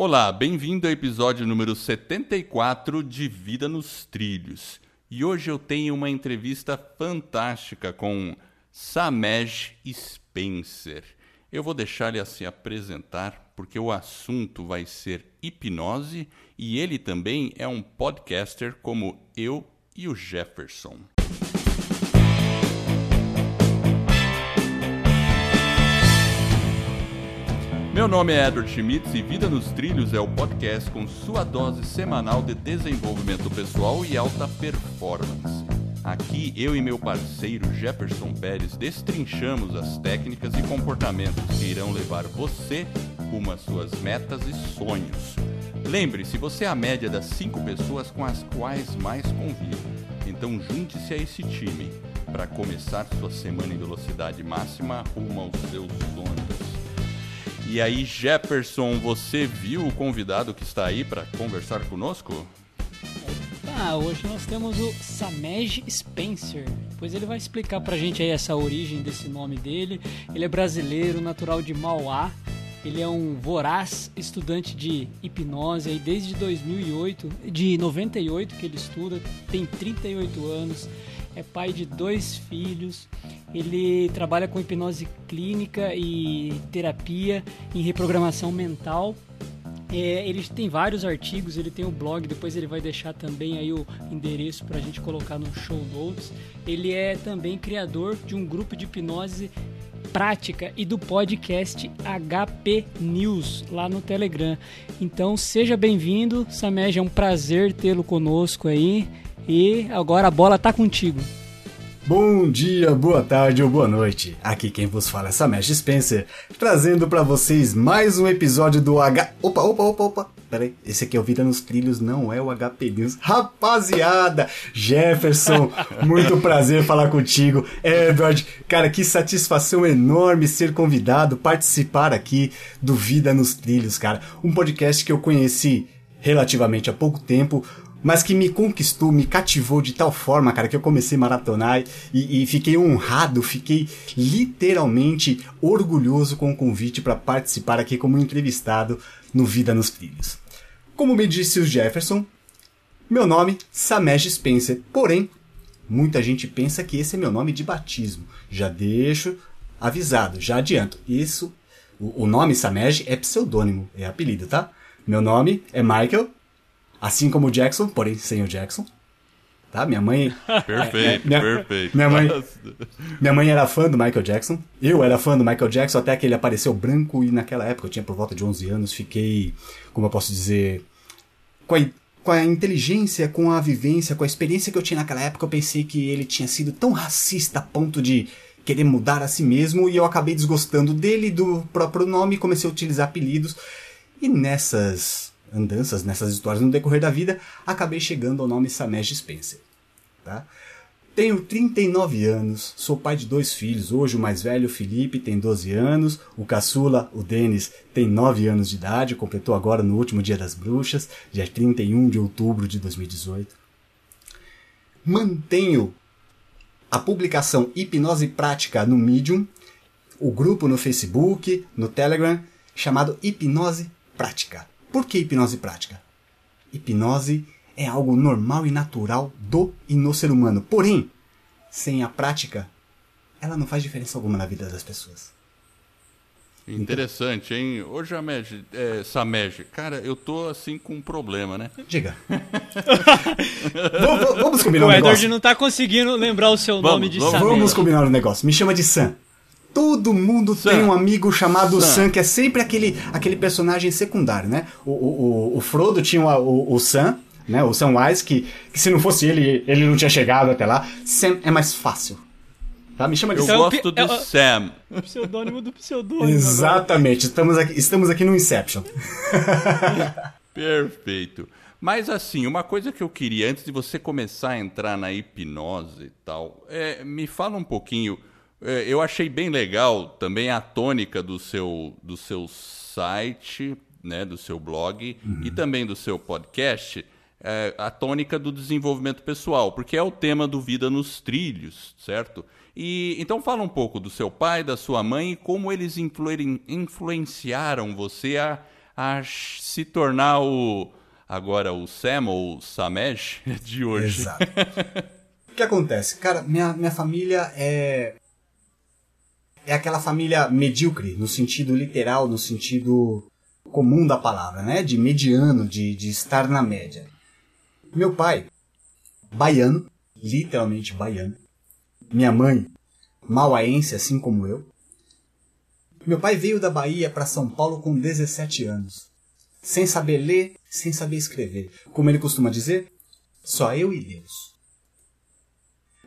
Olá, bem-vindo ao episódio número 74 de Vida nos Trilhos. E hoje eu tenho uma entrevista fantástica com Samej Spencer. Eu vou deixar ele se apresentar porque o assunto vai ser hipnose e ele também é um podcaster como eu e o Jefferson. Meu nome é Edward Schmitz e Vida nos Trilhos é o podcast com sua dose semanal de desenvolvimento pessoal e alta performance. Aqui eu e meu parceiro Jefferson Pérez destrinchamos as técnicas e comportamentos que irão levar você rumo às suas metas e sonhos. Lembre-se, você é a média das cinco pessoas com as quais mais convive. Então junte-se a esse time para começar sua semana em velocidade máxima rumo aos seus sonhos. E aí, Jefferson, você viu o convidado que está aí para conversar conosco? Ah, hoje nós temos o Samej Spencer. Pois ele vai explicar pra gente aí essa origem desse nome dele. Ele é brasileiro, natural de Mauá. Ele é um voraz estudante de hipnose aí desde 2008, de 98 que ele estuda, tem 38 anos é pai de dois filhos. Ele trabalha com hipnose clínica e terapia em reprogramação mental. É, ele tem vários artigos, ele tem o um blog, depois ele vai deixar também aí o endereço para a gente colocar no show notes. Ele é também criador de um grupo de hipnose prática e do podcast HP News lá no Telegram. Então seja bem-vindo, Samej, é um prazer tê-lo conosco aí. E agora a bola tá contigo. Bom dia, boa tarde ou boa noite. Aqui quem vos fala é Samesh Spencer, trazendo para vocês mais um episódio do H. Opa, opa, opa, opa. Peraí, esse aqui é o Vida nos Trilhos, não é o HP News. Rapaziada, Jefferson, muito prazer falar contigo. Edward, cara, que satisfação enorme ser convidado, participar aqui do Vida nos Trilhos, cara. Um podcast que eu conheci relativamente há pouco tempo, mas que me conquistou, me cativou de tal forma, cara, que eu comecei a maratonar e, e fiquei honrado, fiquei literalmente orgulhoso com o convite para participar aqui como entrevistado no Vida nos Trilhos. Como me disse o Jefferson, meu nome Samej Spencer, porém, muita gente pensa que esse é meu nome de batismo. Já deixo avisado, já adianto. Isso, o, o nome Samej é pseudônimo, é apelido, tá? Meu nome é Michael Assim como o Jackson, porém sem o Jackson. Tá? Minha mãe. Perfeito, minha, perfeito. Minha mãe, minha mãe era fã do Michael Jackson. Eu era fã do Michael Jackson até que ele apareceu branco e naquela época, eu tinha por volta de 11 anos, fiquei, como eu posso dizer, com a, com a inteligência, com a vivência, com a experiência que eu tinha naquela época, eu pensei que ele tinha sido tão racista a ponto de querer mudar a si mesmo e eu acabei desgostando dele, do próprio nome, e comecei a utilizar apelidos. E nessas andanças, nessas histórias no decorrer da vida, acabei chegando ao nome Samesh Spencer. Tá? Tenho 39 anos, sou pai de dois filhos. Hoje o mais velho, Felipe, tem 12 anos. O caçula, o Denis, tem 9 anos de idade. Completou agora no último dia das bruxas, dia 31 de outubro de 2018. Mantenho a publicação Hipnose Prática no Medium, o grupo no Facebook, no Telegram, chamado Hipnose Prática. Por que hipnose prática? Hipnose é algo normal e natural do e no ser humano. Porém, sem a prática, ela não faz diferença alguma na vida das pessoas. Interessante, hein? Ô, Jamed, é, Samed, cara, eu tô assim com um problema, né? Diga. vamos, vamos combinar o um negócio. O Edward não tá conseguindo lembrar o seu vamos, nome de vamos, Vamos combinar um negócio. Me chama de Sam. Todo mundo Sam. tem um amigo chamado Sam. Sam. que é sempre aquele, aquele personagem secundário, né? O, o, o Frodo tinha o, o Sam, né? O Samwise, que, que se não fosse ele, ele não tinha chegado até lá. Sam é mais fácil. Tá? Me chama de Eu Sam. gosto de é, Sam. O pseudônimo do pseudônimo. Exatamente. Estamos aqui, estamos aqui no Inception. Perfeito. Mas assim, uma coisa que eu queria, antes de você começar a entrar na hipnose e tal, é, me fala um pouquinho eu achei bem legal também a tônica do seu, do seu site, né, do seu blog uhum. e também do seu podcast, é, a tônica do desenvolvimento pessoal, porque é o tema do Vida nos Trilhos, certo? E então fala um pouco do seu pai, da sua mãe e como eles influenciaram você a, a se tornar o agora o Sam ou o Samesh de hoje. Exato. o que acontece? Cara, minha, minha família é. É aquela família medíocre, no sentido literal, no sentido comum da palavra, né? De mediano, de, de estar na média. Meu pai, baiano, literalmente baiano. Minha mãe, mauaense, assim como eu. Meu pai veio da Bahia para São Paulo com 17 anos, sem saber ler, sem saber escrever. Como ele costuma dizer, só eu e Deus.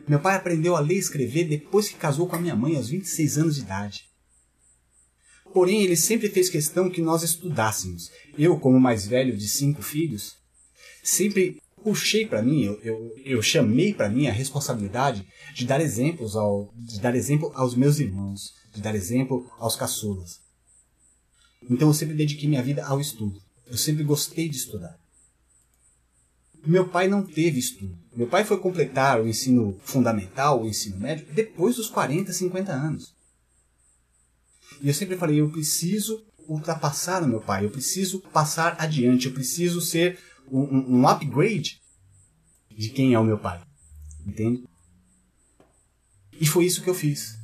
Meu pai aprendeu a ler e escrever depois que casou com a minha mãe aos 26 anos de idade. Porém, ele sempre fez questão que nós estudássemos. Eu, como mais velho de cinco filhos, sempre puxei para mim, eu, eu, eu chamei para mim a responsabilidade de dar exemplos ao, de dar exemplo aos meus irmãos, de dar exemplo aos caçulas. Então eu sempre dediquei minha vida ao estudo. Eu sempre gostei de estudar. Meu pai não teve estudo. Meu pai foi completar o ensino fundamental, o ensino médio, depois dos 40, 50 anos. E eu sempre falei, eu preciso ultrapassar o meu pai, eu preciso passar adiante, eu preciso ser um, um upgrade de quem é o meu pai. Entende? E foi isso que eu fiz.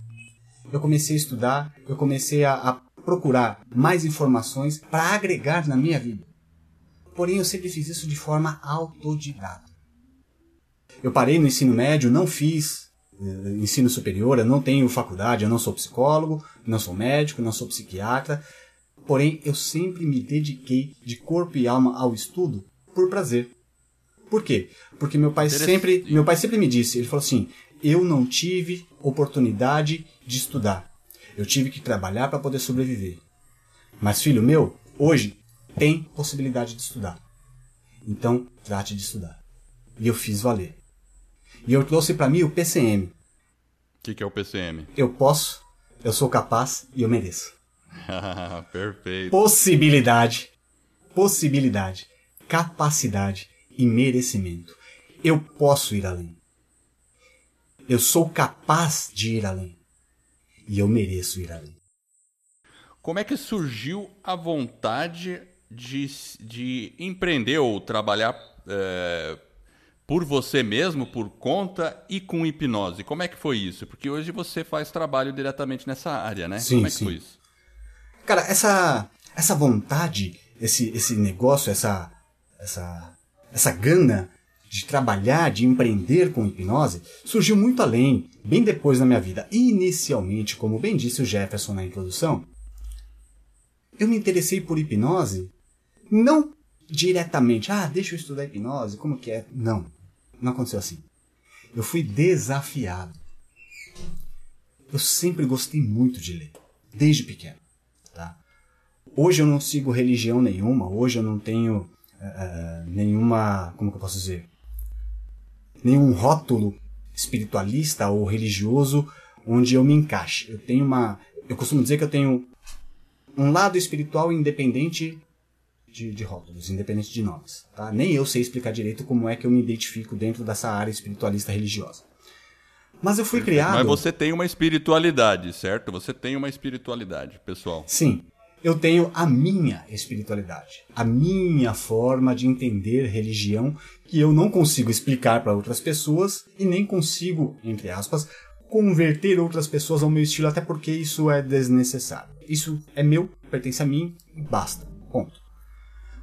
Eu comecei a estudar, eu comecei a, a procurar mais informações para agregar na minha vida. Porém, eu sempre fiz isso de forma autodidata. Eu parei no ensino médio, não fiz uh, ensino superior, eu não tenho faculdade, eu não sou psicólogo, não sou médico, não sou psiquiatra. Porém, eu sempre me dediquei de corpo e alma ao estudo por prazer. Por quê? Porque meu pai sempre, meu pai sempre me disse, ele falou assim: "Eu não tive oportunidade de estudar. Eu tive que trabalhar para poder sobreviver. Mas filho meu, hoje tem possibilidade de estudar. Então, trate de estudar." E eu fiz valer. E eu trouxe para mim o PCM. O que, que é o PCM? Eu posso, eu sou capaz e eu mereço. Perfeito. Possibilidade. Possibilidade capacidade e merecimento. Eu posso ir além. Eu sou capaz de ir além. E eu mereço ir além. Como é que surgiu a vontade de, de empreender ou trabalhar é, por você mesmo, por conta e com hipnose? Como é que foi isso? Porque hoje você faz trabalho diretamente nessa área, né? Sim, Como é sim. que foi isso? Cara, essa, essa vontade, esse, esse negócio, essa, essa, essa gana de trabalhar, de empreender com hipnose, surgiu muito além, bem depois na minha vida. Inicialmente, como bem disse o Jefferson na introdução, eu me interessei por hipnose não diretamente, ah, deixa eu estudar hipnose, como que é? Não, não aconteceu assim. Eu fui desafiado. Eu sempre gostei muito de ler, desde pequeno. Tá? Hoje eu não sigo religião nenhuma, hoje eu não tenho uh, nenhuma, como que eu posso dizer, nenhum rótulo espiritualista ou religioso onde eu me encaixe. Eu tenho uma, eu costumo dizer que eu tenho um lado espiritual independente de, de rótulos, independente de nomes. Tá? Nem eu sei explicar direito como é que eu me identifico dentro dessa área espiritualista religiosa. Mas eu fui criado. Mas você tem uma espiritualidade, certo? Você tem uma espiritualidade, pessoal. Sim eu tenho a minha espiritualidade, a minha forma de entender religião que eu não consigo explicar para outras pessoas e nem consigo, entre aspas, converter outras pessoas ao meu estilo, até porque isso é desnecessário. Isso é meu, pertence a mim basta. Ponto.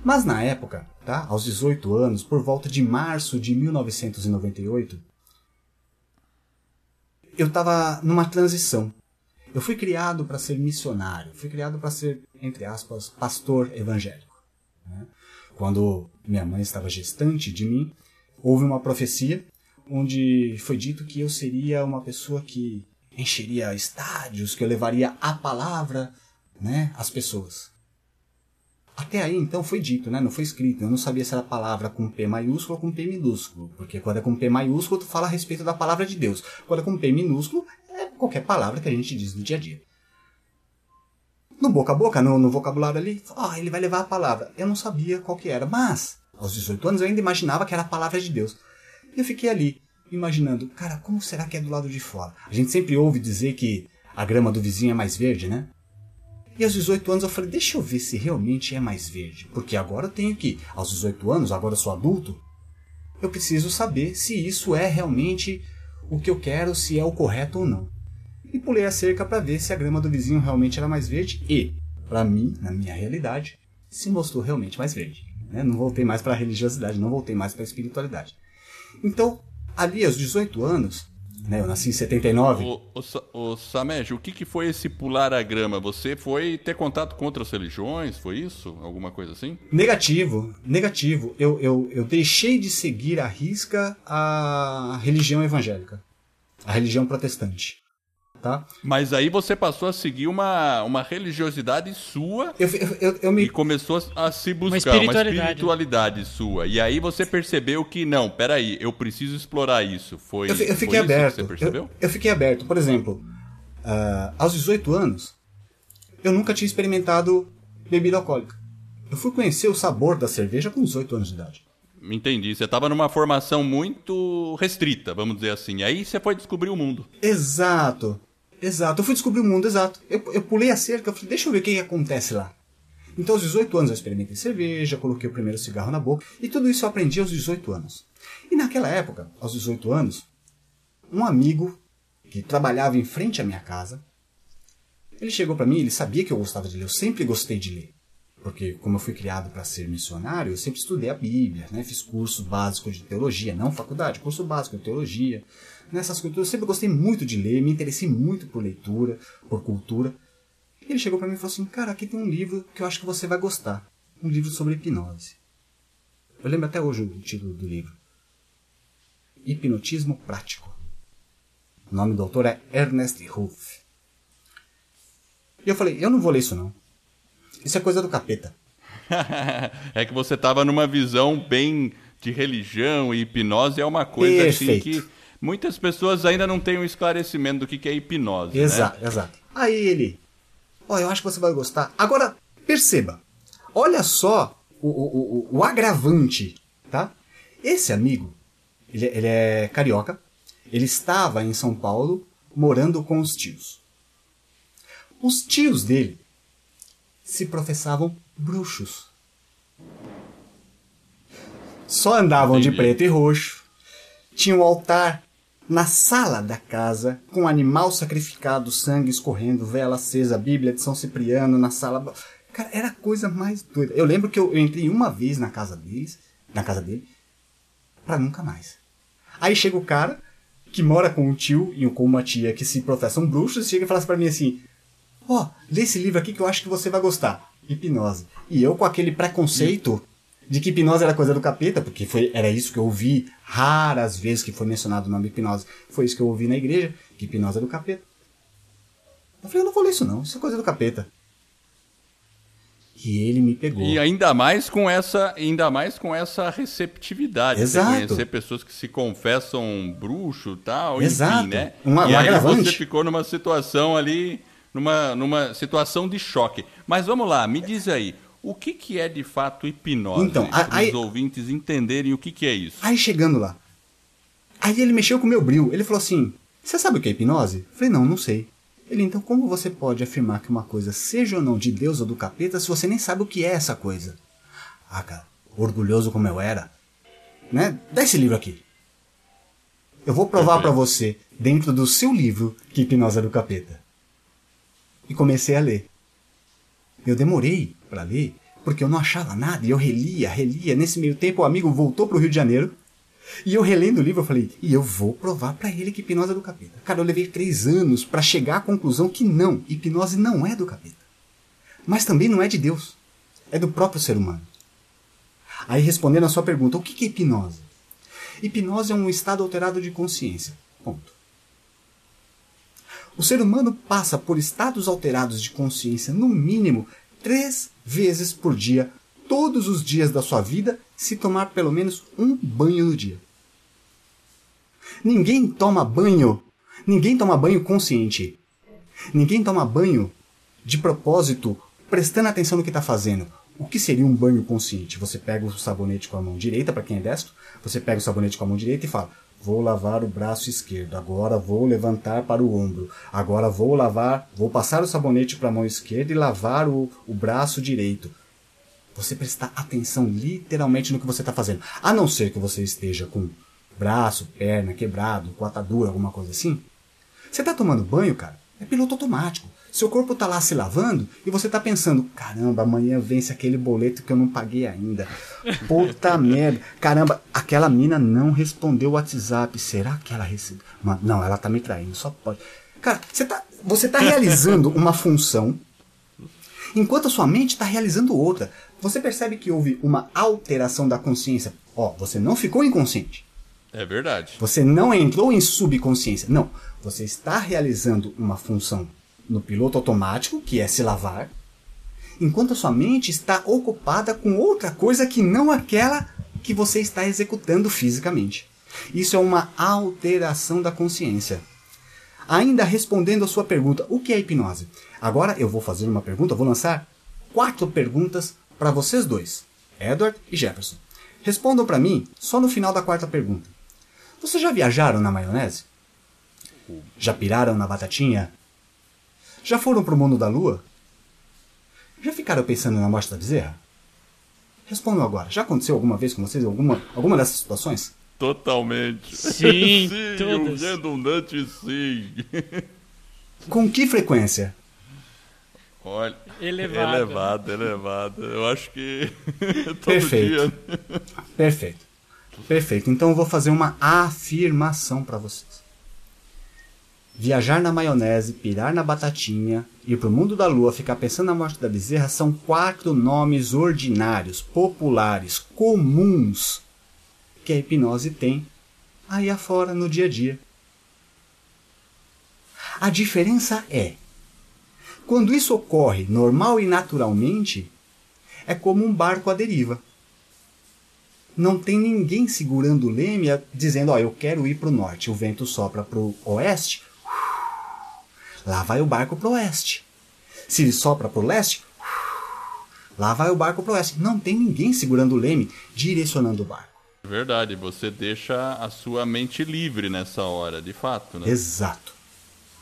Mas na época, tá, aos 18 anos, por volta de março de 1998, eu estava numa transição eu fui criado para ser missionário, fui criado para ser, entre aspas, pastor evangélico. Né? Quando minha mãe estava gestante de mim, houve uma profecia onde foi dito que eu seria uma pessoa que encheria estádios, que eu levaria a palavra né, às pessoas. Até aí, então, foi dito, né? não foi escrito. Eu não sabia se era palavra com P maiúsculo ou com P minúsculo. Porque quando é com P maiúsculo, tu fala a respeito da palavra de Deus. Quando é com P minúsculo, é qualquer palavra que a gente diz no dia a dia. No boca a boca, no, no vocabulário ali, oh, ele vai levar a palavra. Eu não sabia qual que era, mas aos 18 anos eu ainda imaginava que era a palavra de Deus. E eu fiquei ali, imaginando, cara, como será que é do lado de fora? A gente sempre ouve dizer que a grama do vizinho é mais verde, né? E aos 18 anos eu falei, deixa eu ver se realmente é mais verde. Porque agora eu tenho que, aos 18 anos, agora eu sou adulto, eu preciso saber se isso é realmente o que eu quero, se é o correto ou não. E pulei a cerca para ver se a grama do vizinho realmente era mais verde e, para mim, na minha realidade, se mostrou realmente mais verde. Né? Não voltei mais para a religiosidade, não voltei mais para a espiritualidade. Então, ali aos 18 anos, né? Eu nasci em 79. O, o, o Samej, o que, que foi esse pular a grama? Você foi ter contato com outras religiões? Foi isso? Alguma coisa assim? Negativo, negativo. Eu, eu, eu deixei de seguir à risca a religião evangélica, a religião protestante tá? Mas aí você passou a seguir uma, uma religiosidade sua eu, eu, eu me... e começou a se buscar uma espiritualidade. uma espiritualidade, sua. E aí você percebeu que, não, peraí, eu preciso explorar isso. Foi, eu, eu fiquei aberto. você percebeu? Eu, fiquei aberto. Por exemplo, uh, aos 18 anos, eu nunca tinha experimentado bebida alcoólica. Eu fui conhecer o sabor da cerveja com 18 anos de idade. Entendi. Você estava numa formação muito restrita, vamos dizer assim. Aí você foi descobrir o mundo. Exato. Exato, eu fui descobrir o mundo, exato. Eu, eu pulei a cerca, eu falei, deixa eu ver o que, que acontece lá. Então, aos 18 anos, eu experimentei cerveja, coloquei o primeiro cigarro na boca, e tudo isso eu aprendi aos 18 anos. E naquela época, aos 18 anos, um amigo que trabalhava em frente à minha casa, ele chegou para mim, ele sabia que eu gostava de ler, eu sempre gostei de ler. Porque, como eu fui criado para ser missionário, eu sempre estudei a Bíblia, né? fiz curso básico de teologia, não faculdade, curso básico de teologia, nessas culturas. Eu sempre gostei muito de ler, me interessei muito por leitura, por cultura. E ele chegou para mim e falou assim: Cara, aqui tem um livro que eu acho que você vai gostar. Um livro sobre hipnose. Eu lembro até hoje o título do livro: Hipnotismo Prático. O nome do autor é Ernest Ruff. E eu falei: Eu não vou ler isso não. Isso é coisa do capeta. é que você estava numa visão bem de religião e hipnose é uma coisa assim Perfeito. assim que muitas pessoas ainda não têm um esclarecimento do que, que é hipnose. Exato, né? exato. Aí ele, ó, oh, eu acho que você vai gostar. Agora, perceba, olha só o, o, o, o agravante, tá? Esse amigo, ele, ele é carioca, ele estava em São Paulo morando com os tios. Os tios dele se professavam bruxos. Só andavam Entendi. de preto e roxo. Tinha um altar na sala da casa, com animal sacrificado, sangue escorrendo, vela acesa, Bíblia de São Cipriano na sala. Cara, era a coisa mais doida. Eu lembro que eu, eu entrei uma vez na casa deles, na casa dele, para nunca mais. Aí chega o cara que mora com um tio e com uma tia que se professam bruxos, chega e fala pra mim assim: Ó, oh, lê esse livro aqui que eu acho que você vai gostar. Hipnose. E eu com aquele preconceito de que hipnose era coisa do capeta, porque foi, era isso que eu ouvi raras vezes que foi mencionado o nome hipnose. Foi isso que eu ouvi na igreja, que hipnose é do capeta. Eu falei, eu não vou ler isso não, isso é coisa do capeta. E ele me pegou. E ainda mais com essa, ainda mais com essa receptividade. Exato. Você conhecer pessoas que se confessam bruxo tal, Exato. enfim, né? Uma, e uma aí agravante. você ficou numa situação ali, numa, numa situação de choque. Mas vamos lá, me diz aí, o que, que é de fato hipnose? Então, para os ouvintes entenderem o que, que é isso. Aí chegando lá. Aí ele mexeu com o meu bril. Ele falou assim: Você sabe o que é hipnose? Eu falei: Não, não sei. Ele, então, como você pode afirmar que uma coisa seja ou não de Deus ou do capeta se você nem sabe o que é essa coisa? Ah, cara, orgulhoso como eu era. Né? Dá esse livro aqui. Eu vou provar para você, dentro do seu livro, que hipnose é do capeta. E comecei a ler. Eu demorei para ler, porque eu não achava nada, e eu relia, relia. Nesse meio tempo, o amigo voltou para o Rio de Janeiro, e eu relendo o livro, eu falei, e eu vou provar para ele que hipnose é do capeta. Cara, eu levei três anos para chegar à conclusão que não, hipnose não é do capeta. Mas também não é de Deus, é do próprio ser humano. Aí, respondendo a sua pergunta, o que é hipnose? Hipnose é um estado alterado de consciência. Ponto. O ser humano passa por estados alterados de consciência, no mínimo, três vezes por dia, todos os dias da sua vida, se tomar pelo menos um banho no dia. Ninguém toma banho, ninguém toma banho consciente. Ninguém toma banho de propósito, prestando atenção no que está fazendo. O que seria um banho consciente? Você pega o sabonete com a mão direita, para quem é destro, você pega o sabonete com a mão direita e fala: vou lavar o braço esquerdo, agora vou levantar para o ombro, agora vou lavar, vou passar o sabonete para a mão esquerda e lavar o, o braço direito. Você prestar atenção literalmente no que você está fazendo. A não ser que você esteja com braço, perna quebrado, com atadura, alguma coisa assim. Você está tomando banho, cara? É piloto automático. Seu corpo está lá se lavando e você está pensando: caramba, amanhã vence aquele boleto que eu não paguei ainda. Puta merda. Caramba, aquela mina não respondeu o WhatsApp. Será que ela recebeu? Não, ela tá me traindo, só pode. Cara, você tá, você tá realizando uma função enquanto a sua mente está realizando outra. Você percebe que houve uma alteração da consciência. Ó, você não ficou inconsciente. É verdade. Você não entrou em subconsciência. Não. Você está realizando uma função no piloto automático, que é se lavar, enquanto a sua mente está ocupada com outra coisa que não aquela que você está executando fisicamente. Isso é uma alteração da consciência. Ainda respondendo a sua pergunta, o que é hipnose? Agora eu vou fazer uma pergunta, vou lançar quatro perguntas para vocês dois, Edward e Jefferson. Respondam para mim só no final da quarta pergunta. Vocês já viajaram na maionese? Já piraram na batatinha? Já foram pro mundo da lua? Já ficaram pensando na morte da bezerra? Respondam agora. Já aconteceu alguma vez com vocês alguma, alguma dessas situações? Totalmente. Sim, sim todas. um redundante sim. Com que frequência? Olha, Elevado. elevado, elevado. Eu acho que todo Perfeito. dia. Perfeito. Perfeito. Então eu vou fazer uma afirmação para vocês. Viajar na maionese, pirar na batatinha, ir pro mundo da lua, ficar pensando na morte da bezerra são quatro nomes ordinários, populares, comuns que a hipnose tem aí afora no dia a dia. A diferença é, quando isso ocorre normal e naturalmente, é como um barco à deriva não tem ninguém segurando o leme dizendo, ó, eu quero ir para o norte, o vento sopra para o oeste, lá vai o barco para o oeste. Se ele sopra para o leste, lá vai o barco para o oeste. Não tem ninguém segurando o leme, direcionando o barco. Verdade, você deixa a sua mente livre nessa hora, de fato, né? Exato.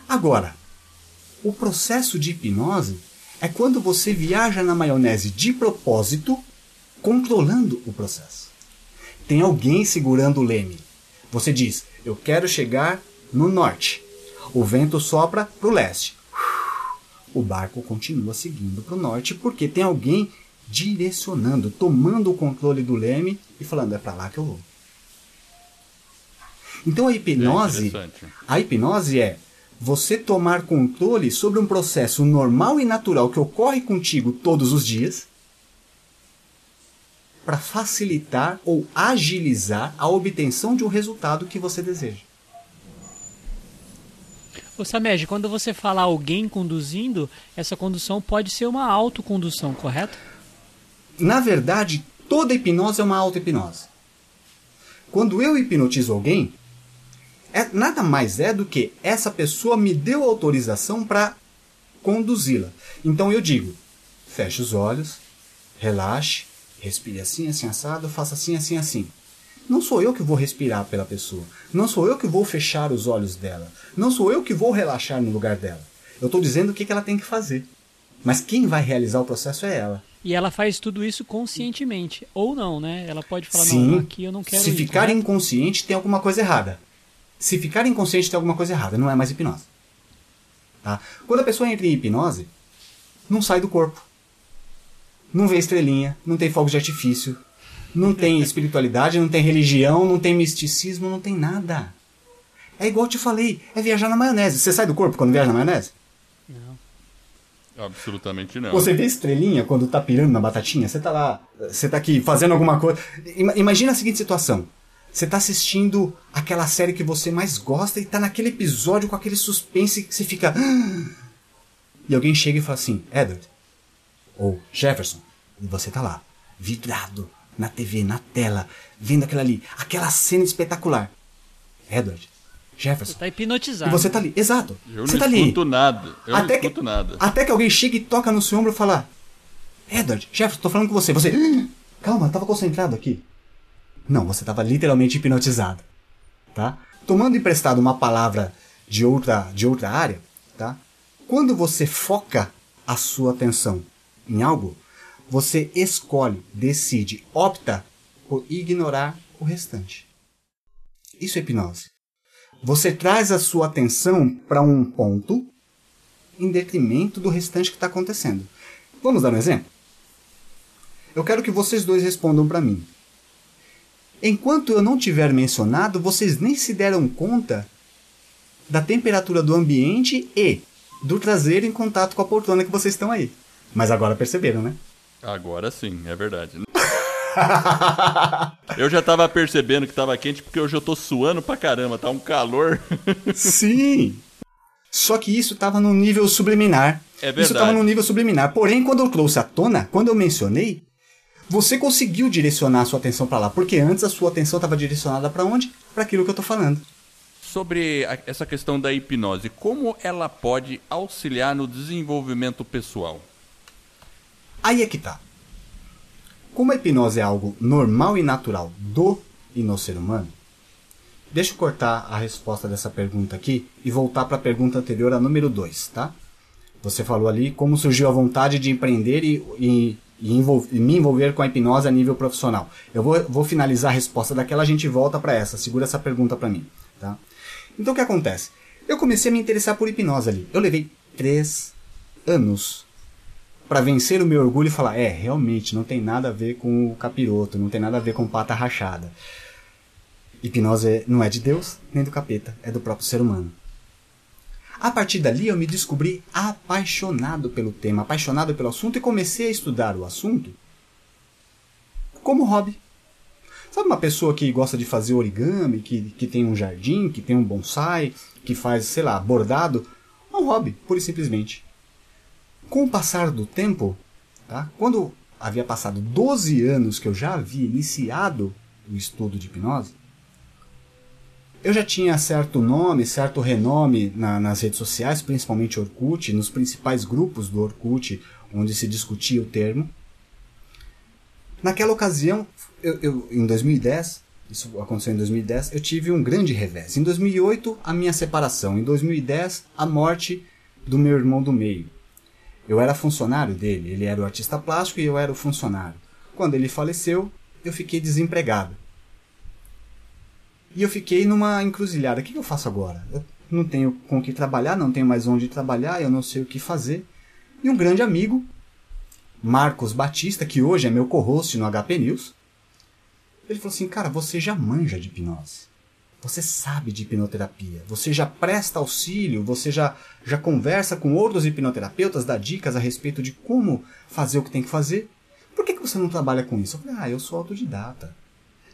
Agora, o processo de hipnose é quando você viaja na maionese de propósito, controlando o processo tem alguém segurando o leme. Você diz: Eu quero chegar no norte. O vento sopra para o leste. O barco continua seguindo para o norte porque tem alguém direcionando, tomando o controle do leme e falando: É para lá que eu vou. Então a hipnose, É a hipnose é você tomar controle sobre um processo normal e natural que ocorre contigo todos os dias para facilitar ou agilizar a obtenção de um resultado que você deseja. Ô Samed, quando você fala alguém conduzindo, essa condução pode ser uma autocondução, correto? Na verdade, toda hipnose é uma auto-hipnose. Quando eu hipnotizo alguém, é, nada mais é do que essa pessoa me deu autorização para conduzi-la. Então eu digo: feche os olhos, relaxe, respire assim, assim, assado, faça assim, assim, assim. Não sou eu que vou respirar pela pessoa. Não sou eu que vou fechar os olhos dela. Não sou eu que vou relaxar no lugar dela. Eu estou dizendo o que ela tem que fazer. Mas quem vai realizar o processo é ela. E ela faz tudo isso conscientemente. Ou não, né? Ela pode falar, Sim, não, aqui eu não quero se ir, ficar correto? inconsciente, tem alguma coisa errada. Se ficar inconsciente, tem alguma coisa errada. Não é mais hipnose. Tá? Quando a pessoa entra em hipnose, não sai do corpo. Não vê estrelinha, não tem fogos de artifício, não tem espiritualidade, não tem religião, não tem misticismo, não tem nada. É igual eu te falei, é viajar na maionese. Você sai do corpo quando viaja na maionese? Não. Absolutamente não. Você vê estrelinha quando tá pirando na batatinha? Você tá lá, você tá aqui fazendo alguma coisa. Ima- Imagina a seguinte situação. Você tá assistindo aquela série que você mais gosta e tá naquele episódio com aquele suspense que você fica. "Ah!" E alguém chega e fala assim, Edward, ou Jefferson, e você tá lá, vidrado na TV, na tela, vendo aquela ali, aquela cena espetacular. Edward, Jefferson. Você tá hipnotizado. E você tá ali, exato. Eu você não tá ali. escuto nada. Eu até não que, escuto nada. Até que alguém chega e toca no seu ombro e fala: Edward, Jefferson, tô falando com você. Você. "Ah, Calma, eu tava concentrado aqui. Não, você tava literalmente hipnotizado. tá? Tomando emprestado uma palavra de outra, de outra área, tá? Quando você foca a sua atenção em algo, você escolhe, decide, opta por ignorar o restante. Isso é hipnose. Você traz a sua atenção para um ponto em detrimento do restante que está acontecendo. Vamos dar um exemplo? Eu quero que vocês dois respondam para mim. Enquanto eu não tiver mencionado, vocês nem se deram conta da temperatura do ambiente e do traseiro em contato com a poltrona que vocês estão aí. Mas agora perceberam, né? Agora sim, é verdade. eu já tava percebendo que tava quente porque hoje eu tô suando pra caramba, tá um calor. sim! Só que isso tava num nível subliminar. É verdade. Isso tava num nível subliminar. Porém, quando eu trouxe à tona, quando eu mencionei, você conseguiu direcionar a sua atenção para lá, porque antes a sua atenção estava direcionada para onde? Para aquilo que eu tô falando. Sobre a, essa questão da hipnose, como ela pode auxiliar no desenvolvimento pessoal? Aí é que tá. Como a hipnose é algo normal e natural do e no ser humano, deixa eu cortar a resposta dessa pergunta aqui e voltar para a pergunta anterior, a número 2, tá? Você falou ali como surgiu a vontade de empreender e, e, e, e, me envolver com a hipnose a nível profissional. Eu vou, vou finalizar a resposta daquela, a gente volta para essa. Segura essa pergunta para mim, tá? Então o que acontece? Eu comecei a me interessar por hipnose ali. Eu levei três anos para vencer o meu orgulho e falar: é, realmente, não tem nada a ver com o capiroto, não tem nada a ver com pata rachada. Hipnose não é de Deus nem do capeta, é do próprio ser humano. A partir dali eu me descobri apaixonado pelo tema, apaixonado pelo assunto e comecei a estudar o assunto como hobby. Sabe uma pessoa que gosta de fazer origami, que, que tem um jardim, que tem um bonsai, que faz, sei lá, bordado? É um hobby, pura e simplesmente. Com o passar do tempo, tá? quando havia passado 12 anos que eu já havia iniciado o estudo de hipnose, eu já tinha certo nome, certo renome na, nas redes sociais, principalmente Orkut, nos principais grupos do Orkut, onde se discutia o termo. Naquela ocasião, eu, eu, em 2010, isso aconteceu em 2010, eu tive um grande revés. Em 2008, a minha separação. Em 2010, a morte do meu irmão do meio. Eu era funcionário dele, ele era o artista plástico e eu era o funcionário. Quando ele faleceu, eu fiquei desempregado. E eu fiquei numa encruzilhada. O que eu faço agora? Eu não tenho com o que trabalhar, não tenho mais onde trabalhar, eu não sei o que fazer. E um grande amigo, Marcos Batista, que hoje é meu co-host no HP News, ele falou assim: Cara, você já manja de hipnose. Você sabe de hipnoterapia. Você já presta auxílio. Você já, já conversa com outros hipnoterapeutas, dá dicas a respeito de como fazer o que tem que fazer. Por que, que você não trabalha com isso? Eu falei: Ah, eu sou autodidata.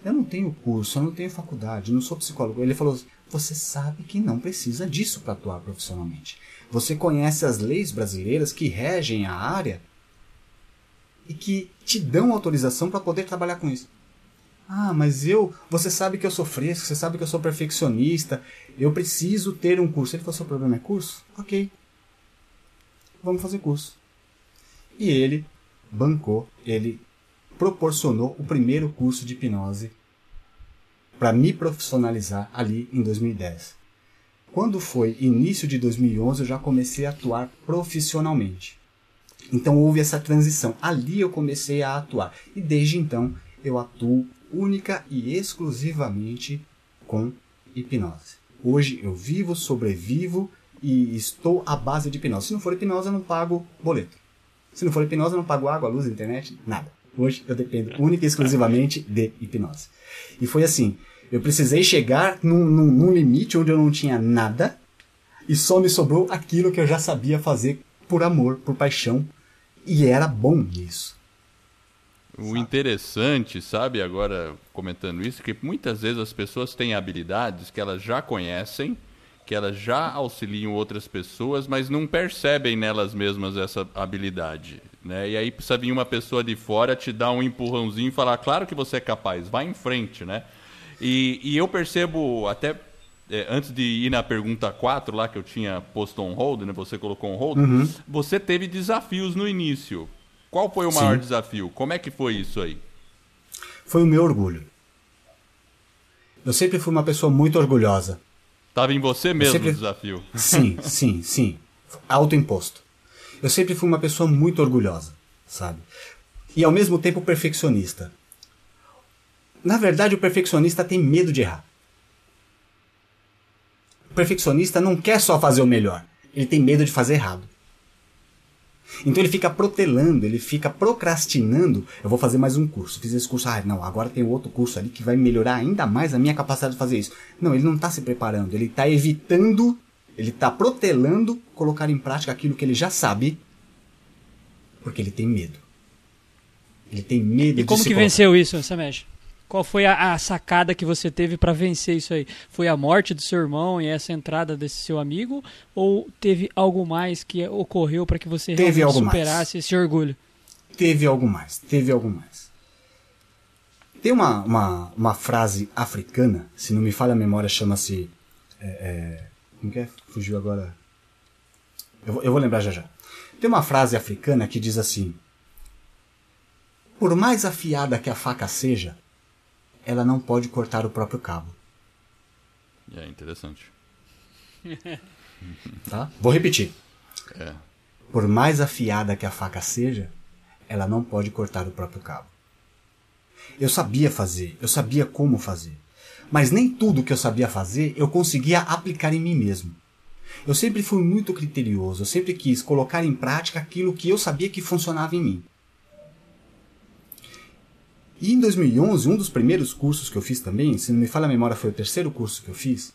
Eu não tenho curso, eu não tenho faculdade, não sou psicólogo. Ele falou: Você sabe que não precisa disso para atuar profissionalmente. Você conhece as leis brasileiras que regem a área e que te dão autorização para poder trabalhar com isso. Ah, mas eu. Você sabe que eu sou fresco, você sabe que eu sou perfeccionista, eu preciso ter um curso. Ele falou: seu problema é curso? Ok. Vamos fazer curso. E ele bancou, ele proporcionou o primeiro curso de hipnose para me profissionalizar ali em 2010. Quando foi início de 2011, eu já comecei a atuar profissionalmente. Então houve essa transição. Ali eu comecei a atuar. E desde então eu atuo única e exclusivamente com hipnose. Hoje eu vivo, sobrevivo e estou à base de hipnose. Se não for hipnose, eu não pago boleto. Se não for hipnose, eu não pago água, luz, internet, nada. Hoje eu dependo única e exclusivamente de hipnose. E foi assim: eu precisei chegar num, num, num limite onde eu não tinha nada e só me sobrou aquilo que eu já sabia fazer por amor, por paixão. E era bom isso. O interessante, sabe, agora comentando isso, que muitas vezes as pessoas têm habilidades que elas já conhecem, que elas já auxiliam outras pessoas, mas não percebem nelas mesmas essa habilidade. Né? E aí precisa vir uma pessoa de fora te dar um empurrãozinho e falar, claro que você é capaz, vai em frente, né? E, e eu percebo até é, antes de ir na pergunta 4 lá que eu tinha posto on hold, né? Você colocou on hold. Uhum. Você teve desafios no início. Qual foi o maior Sim. desafio? Como é que foi isso aí? Foi o meu orgulho. Eu sempre fui uma pessoa muito orgulhosa. Tava em você mesmo sempre... o desafio. Sim, sim, sim. Autoimposto. Eu sempre fui uma pessoa muito orgulhosa, sabe? E ao mesmo tempo perfeccionista. Na verdade, o perfeccionista tem medo de errar. O perfeccionista não quer só fazer o melhor, ele tem medo de fazer errado. Então ele fica protelando, ele fica procrastinando. Eu vou fazer mais um curso. Fiz esse curso, ah, não, agora tem outro curso ali que vai melhorar ainda mais a minha capacidade de fazer isso. Não, ele não está se preparando, ele está evitando, ele está protelando colocar em prática aquilo que ele já sabe, porque ele tem medo. Ele tem medo e de como se que colocar. venceu isso, Samesh? Qual foi a, a, sacada que você teve para vencer isso aí? Foi a morte do seu irmão e essa entrada desse seu amigo? Ou teve algo mais que ocorreu para que você teve realmente superasse mais. esse orgulho? Teve algo mais, teve algo mais. Tem uma, uma, uma frase africana, se não me falha a memória, chama-se. É, é, como que é? Fugiu agora. Eu vou, eu vou lembrar já já. Tem uma frase africana que diz assim: Por mais afiada que a faca seja, ela não pode cortar o próprio cabo. É interessante. tá? Vou repetir. É. Por mais afiada que a faca seja, ela não pode cortar o próprio cabo. Eu sabia fazer, eu sabia como fazer. Mas nem tudo que eu sabia fazer eu conseguia aplicar em mim mesmo. Eu sempre fui muito criterioso, eu sempre quis colocar em prática aquilo que eu sabia que funcionava em mim. E em 2011, um dos primeiros cursos que eu fiz também, se não me falha a memória, foi o terceiro curso que eu fiz,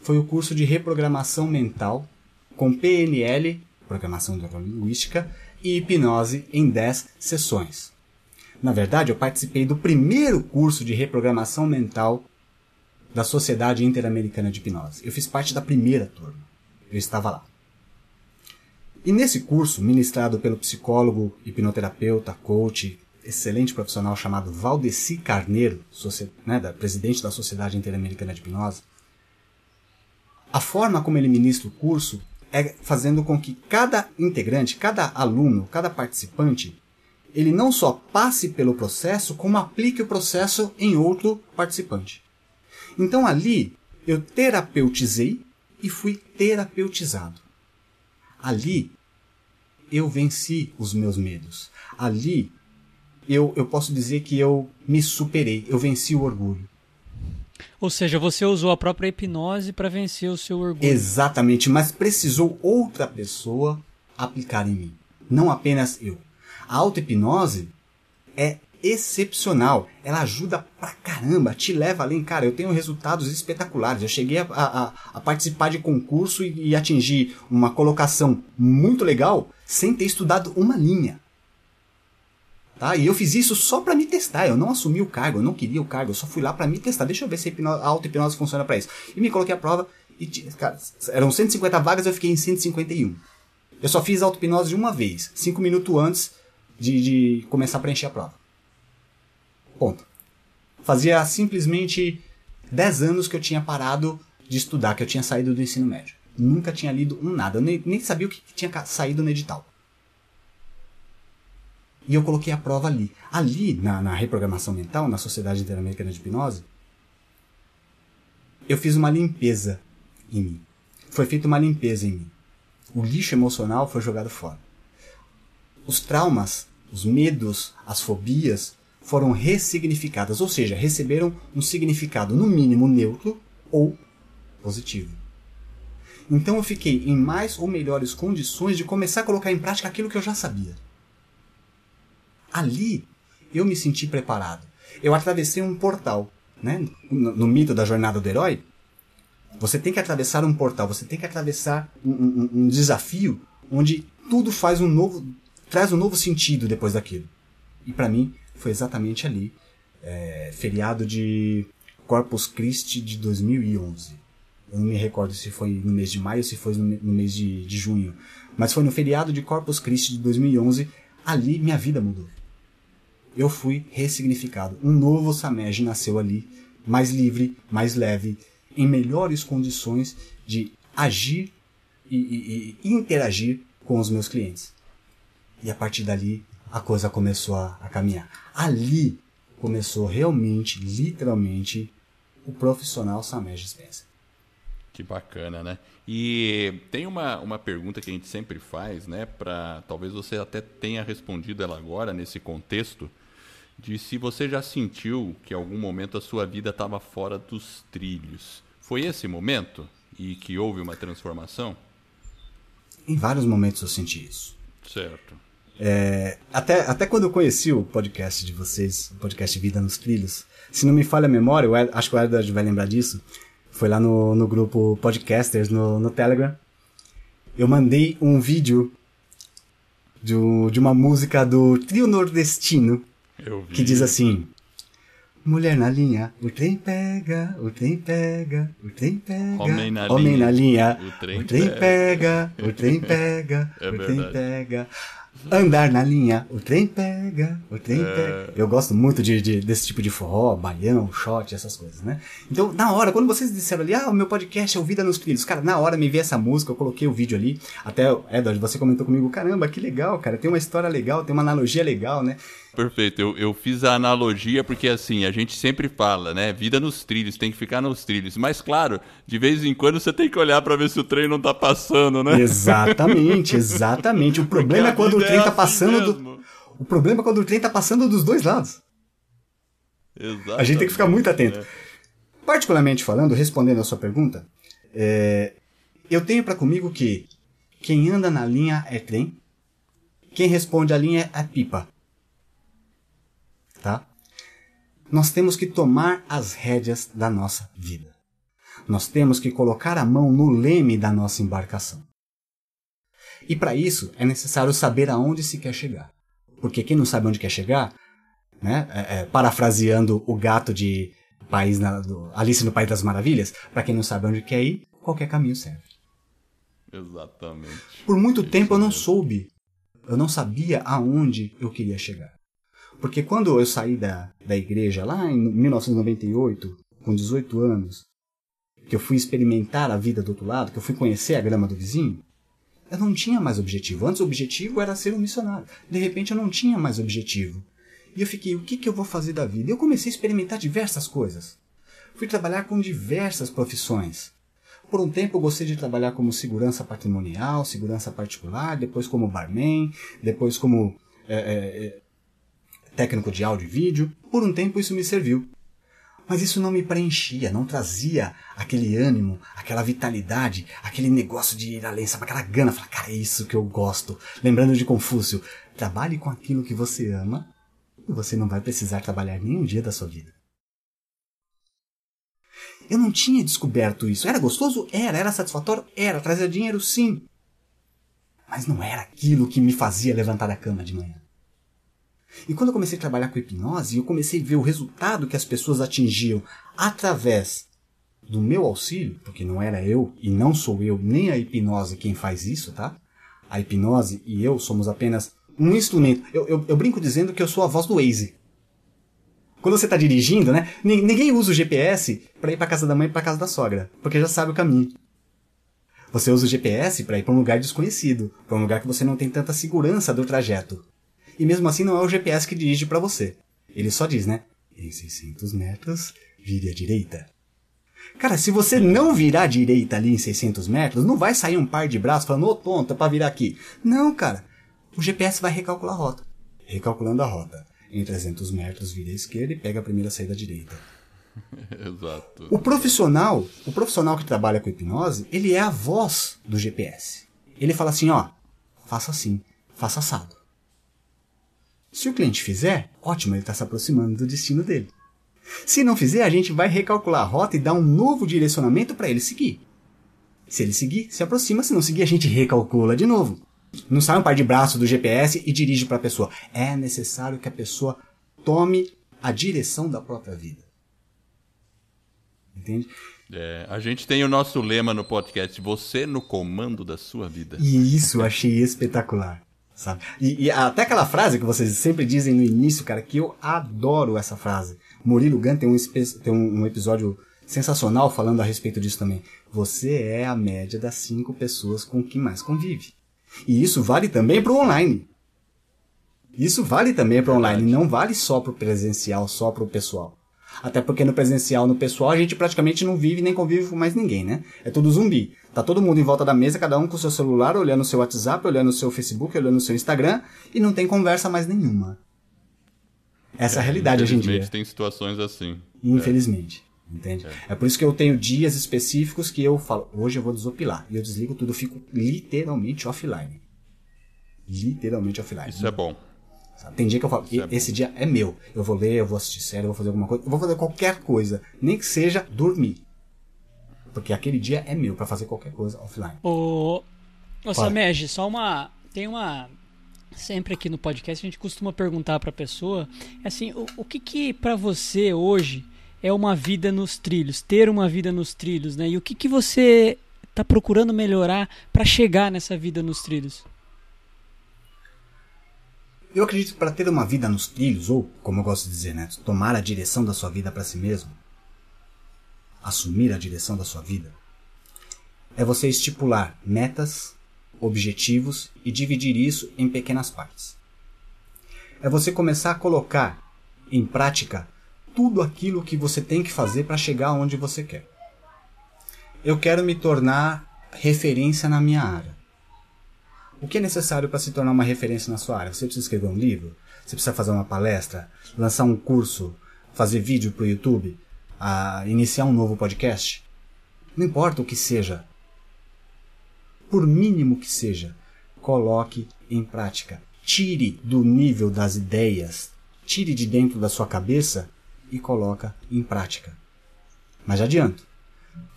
foi o curso de reprogramação mental com PNL, programação neurolinguística, e hipnose em 10 sessões. Na verdade, eu participei do primeiro curso de reprogramação mental da Sociedade Interamericana de Hipnose. Eu fiz parte da primeira turma. Eu estava lá. E nesse curso, ministrado pelo psicólogo, hipnoterapeuta, coach, excelente profissional chamado Valdeci Carneiro, né, da, presidente da Sociedade Interamericana de Hipnose, a forma como ele ministra o curso é fazendo com que cada integrante, cada aluno, cada participante, ele não só passe pelo processo, como aplique o processo em outro participante. Então ali eu terapeutizei e fui terapeutizado. Ali eu venci os meus medos. Ali eu, eu posso dizer que eu me superei, eu venci o orgulho. Ou seja, você usou a própria hipnose para vencer o seu orgulho. Exatamente, mas precisou outra pessoa aplicar em mim, não apenas eu. A auto-hipnose é excepcional, ela ajuda pra caramba, te leva além. Cara, eu tenho resultados espetaculares. Eu cheguei a, a, a participar de concurso e, e atingir uma colocação muito legal sem ter estudado uma linha. Tá? E eu fiz isso só para me testar. Eu não assumi o cargo, eu não queria o cargo, eu só fui lá para me testar. Deixa eu ver se a, auto-hipnose funciona para isso. E me coloquei a prova e, cara, eram 150 vagas, eu fiquei em 151. Eu só fiz auto-hipnose uma vez, 5 minutos antes de, de começar a preencher a prova. Ponto. Fazia simplesmente 10 anos que eu tinha parado de estudar, que eu tinha saído do ensino médio. Nunca tinha lido um nada, eu nem, nem sabia o que tinha saído no edital. E eu coloquei a prova ali. Ali, na, na reprogramação mental, na Sociedade Interamericana de Hipnose, eu fiz uma limpeza em mim. Foi feita uma limpeza em mim. O lixo emocional foi jogado fora. Os traumas, os medos, as fobias foram ressignificadas, ou seja, receberam um significado no mínimo neutro ou positivo. Então eu fiquei em mais ou melhores condições de começar a colocar em prática aquilo que eu já sabia. Ali eu me senti preparado. Eu atravessei um portal, né? No, no mito da jornada do herói, você tem que atravessar um portal, você tem que atravessar um, um, um desafio onde tudo faz um novo, traz um novo sentido depois daquilo. E para mim foi exatamente ali, é, feriado de Corpus Christi de 2011. Eu não me recordo se foi no mês de maio se foi no, no mês de, de junho, mas foi no feriado de Corpus Christi de 2011. Ali minha vida mudou eu fui ressignificado. Um novo Samed nasceu ali, mais livre, mais leve, em melhores condições de agir e, e, e interagir com os meus clientes. E a partir dali a coisa começou a, a caminhar. Ali começou realmente, literalmente, o profissional Samesh Spencer. Que bacana, né? E tem uma, uma pergunta que a gente sempre faz, né? Para talvez você até tenha respondido ela agora nesse contexto de se você já sentiu que em algum momento a sua vida estava fora dos trilhos. Foi esse momento e que houve uma transformação? Em vários momentos eu senti isso. Certo. É, até, até quando eu conheci o podcast de vocês, o podcast Vida nos Trilhos, se não me falha a memória, eu acho que o Edward vai lembrar disso, foi lá no, no grupo Podcasters no, no Telegram. Eu mandei um vídeo de, de uma música do Trio Nordestino que diz assim: Mulher na linha, o trem pega, o trem pega, o trem pega. Homem na Homem linha, na linha, o trem o trem pega, o trem pega, É o trem verdade. pega. Andar na linha, o trem pega, o trem É. pega. Eu gosto muito de, de- desse tipo de forró, baião, shot, essas coisas, né? Então, na hora, quando vocês disseram ali, ah, o meu podcast é o Vida nos Trilhos, cara, na hora me veio essa música, eu coloquei o vídeo ali. Até, Edward, você comentou comigo, caramba, que legal, cara, tem uma história legal, tem uma analogia legal, né? Perfeito, eu, eu fiz a analogia porque assim, a gente sempre fala, né? Vida nos trilhos, tem que ficar nos trilhos. Mas claro, de vez em quando você tem que olhar pra ver se o trem não tá passando, né? Exatamente, exatamente. O problema é a quando o trem é tá assim passando do... mesmo. O problema é quando o trem tá passando dos dois lados. Exato. A gente tem que ficar muito atento. Particularmente falando, respondendo a sua pergunta, é, eu tenho pra comigo que quem anda na linha é trem, quem responde a linha é pipa. Tá? Nós temos que tomar as rédeas da nossa vida. Nós temos que colocar a mão no leme da nossa embarcação. E para isso é necessário saber aonde se quer chegar. Porque quem não sabe onde quer chegar, né, é, é, parafraseando o gato de País na- do Alice no País das Maravilhas, para quem não sabe onde quer ir, qualquer caminho serve. Exatamente. Por muito Isso tempo eu não mesmo. soube, eu não sabia aonde eu queria chegar. Porque quando eu saí da, da igreja lá em 1998, com 18 anos, que eu fui experimentar a vida do outro lado, que eu fui conhecer a grama do vizinho, eu não tinha mais objetivo. Antes o objetivo era ser um missionário. De repente eu não tinha mais objetivo. E eu fiquei, o que, que eu vou fazer da vida? Eu comecei a experimentar diversas coisas. Fui trabalhar com diversas profissões. Por um tempo eu gostei de trabalhar como segurança patrimonial, segurança particular, depois como barman, depois como é, é, é, técnico de áudio e vídeo. Por um tempo isso me serviu. Mas isso não me preenchia, não trazia aquele ânimo, aquela vitalidade, aquele negócio de ir além, sabe? Aquela gana. Falar, cara, é isso que eu gosto. Lembrando de Confúcio, trabalhe com aquilo que você ama e você não vai precisar trabalhar nenhum dia da sua vida. Eu não tinha descoberto isso. Era gostoso? Era. Era satisfatório? Era. Trazia dinheiro? Sim. Mas não era aquilo que me fazia levantar da cama de manhã. E quando eu comecei a trabalhar com hipnose, eu comecei a ver o resultado que as pessoas atingiam através do meu auxílio, porque não era eu e não sou eu nem a hipnose quem faz isso, tá? A hipnose e eu somos apenas um instrumento. Eu, eu, eu brinco dizendo que eu sou a voz do Waze. Quando você está dirigindo, né? ni- Ninguém usa o GPS para ir para casa da mãe e para casa da sogra, porque já sabe o caminho. Você usa o GPS para ir para um lugar desconhecido, para um lugar que você não tem tanta segurança do trajeto. E mesmo assim não é o GPS que dirige para você. Ele só diz, né? Em 600 metros, vire à direita. Cara, se você não virar à direita ali em 600 metros, não vai sair um par de braços falando, ô tonto, é pra virar aqui. Não, cara. O GPS vai recalcular a rota. Recalculando a rota. Em 300 metros, vira à esquerda e pega a primeira saída à direita. Exato. O profissional, o profissional que trabalha com hipnose, ele é a voz do GPS. Ele fala assim, ó, faça assim, faça assado. Se o cliente fizer, ótimo, ele está se aproximando do destino dele. Se não fizer, a gente vai recalcular a rota e dar um novo direcionamento para ele seguir. Se ele seguir, se aproxima, se não seguir, a gente recalcula de novo. Não sai um par de braços do GPS e dirige para a pessoa. É necessário que a pessoa tome a direção da própria vida. Entende? É, a gente tem o nosso lema no podcast: você no comando da sua vida. E isso eu achei espetacular, sabe? E, e até aquela frase que vocês sempre dizem no início, cara, que eu adoro essa frase. Murilo Gun tem um, tem um, um episódio sensacional falando a respeito disso também. Você é a média das cinco pessoas com quem mais convive. E isso vale também para o online. Isso vale também para o online, não vale só para o presencial, só para o pessoal. Até porque no presencial, no pessoal, a gente praticamente não vive nem convive com mais ninguém, né? É tudo zumbi. Tá todo mundo em volta da mesa, cada um com o seu celular, olhando o seu WhatsApp, olhando o seu Facebook, olhando o seu Instagram, e não tem conversa mais nenhuma. Essa é, é a realidade hoje em dia. tem situações assim. Infelizmente. É. Entende? É. é por isso que eu tenho dias específicos que eu falo, hoje eu vou desopilar. E eu desligo tudo, eu fico literalmente offline. Literalmente offline. Isso é bom. Tem dia que eu falo, é esse dia é meu. Eu vou ler, eu vou assistir série, eu vou fazer alguma coisa. Eu vou fazer qualquer coisa. Nem que seja dormir. Porque aquele dia é meu para fazer qualquer coisa offline. Ô, ô Samej, só uma. Tem uma. Sempre aqui no podcast a gente costuma perguntar pra pessoa assim, o, o que que para você hoje é uma vida nos trilhos, ter uma vida nos trilhos, né? E o que que você tá procurando melhorar para chegar nessa vida nos trilhos? Eu acredito que para ter uma vida nos trilhos, ou, como eu gosto de dizer, né, tomar a direção da sua vida para si mesmo, assumir a direção da sua vida, é você estipular metas, objetivos e dividir isso em pequenas partes. É você começar a colocar em prática tudo aquilo que você tem que fazer para chegar onde você quer. Eu quero me tornar referência na minha área. O que é necessário para se tornar uma referência na sua área? Você precisa escrever um livro? Você precisa fazer uma palestra? Lançar um curso? Fazer vídeo para o YouTube? A iniciar um novo podcast? Não importa o que seja. Por mínimo que seja, coloque em prática. Tire do nível das ideias, tire de dentro da sua cabeça e coloca em prática. Mas adianto,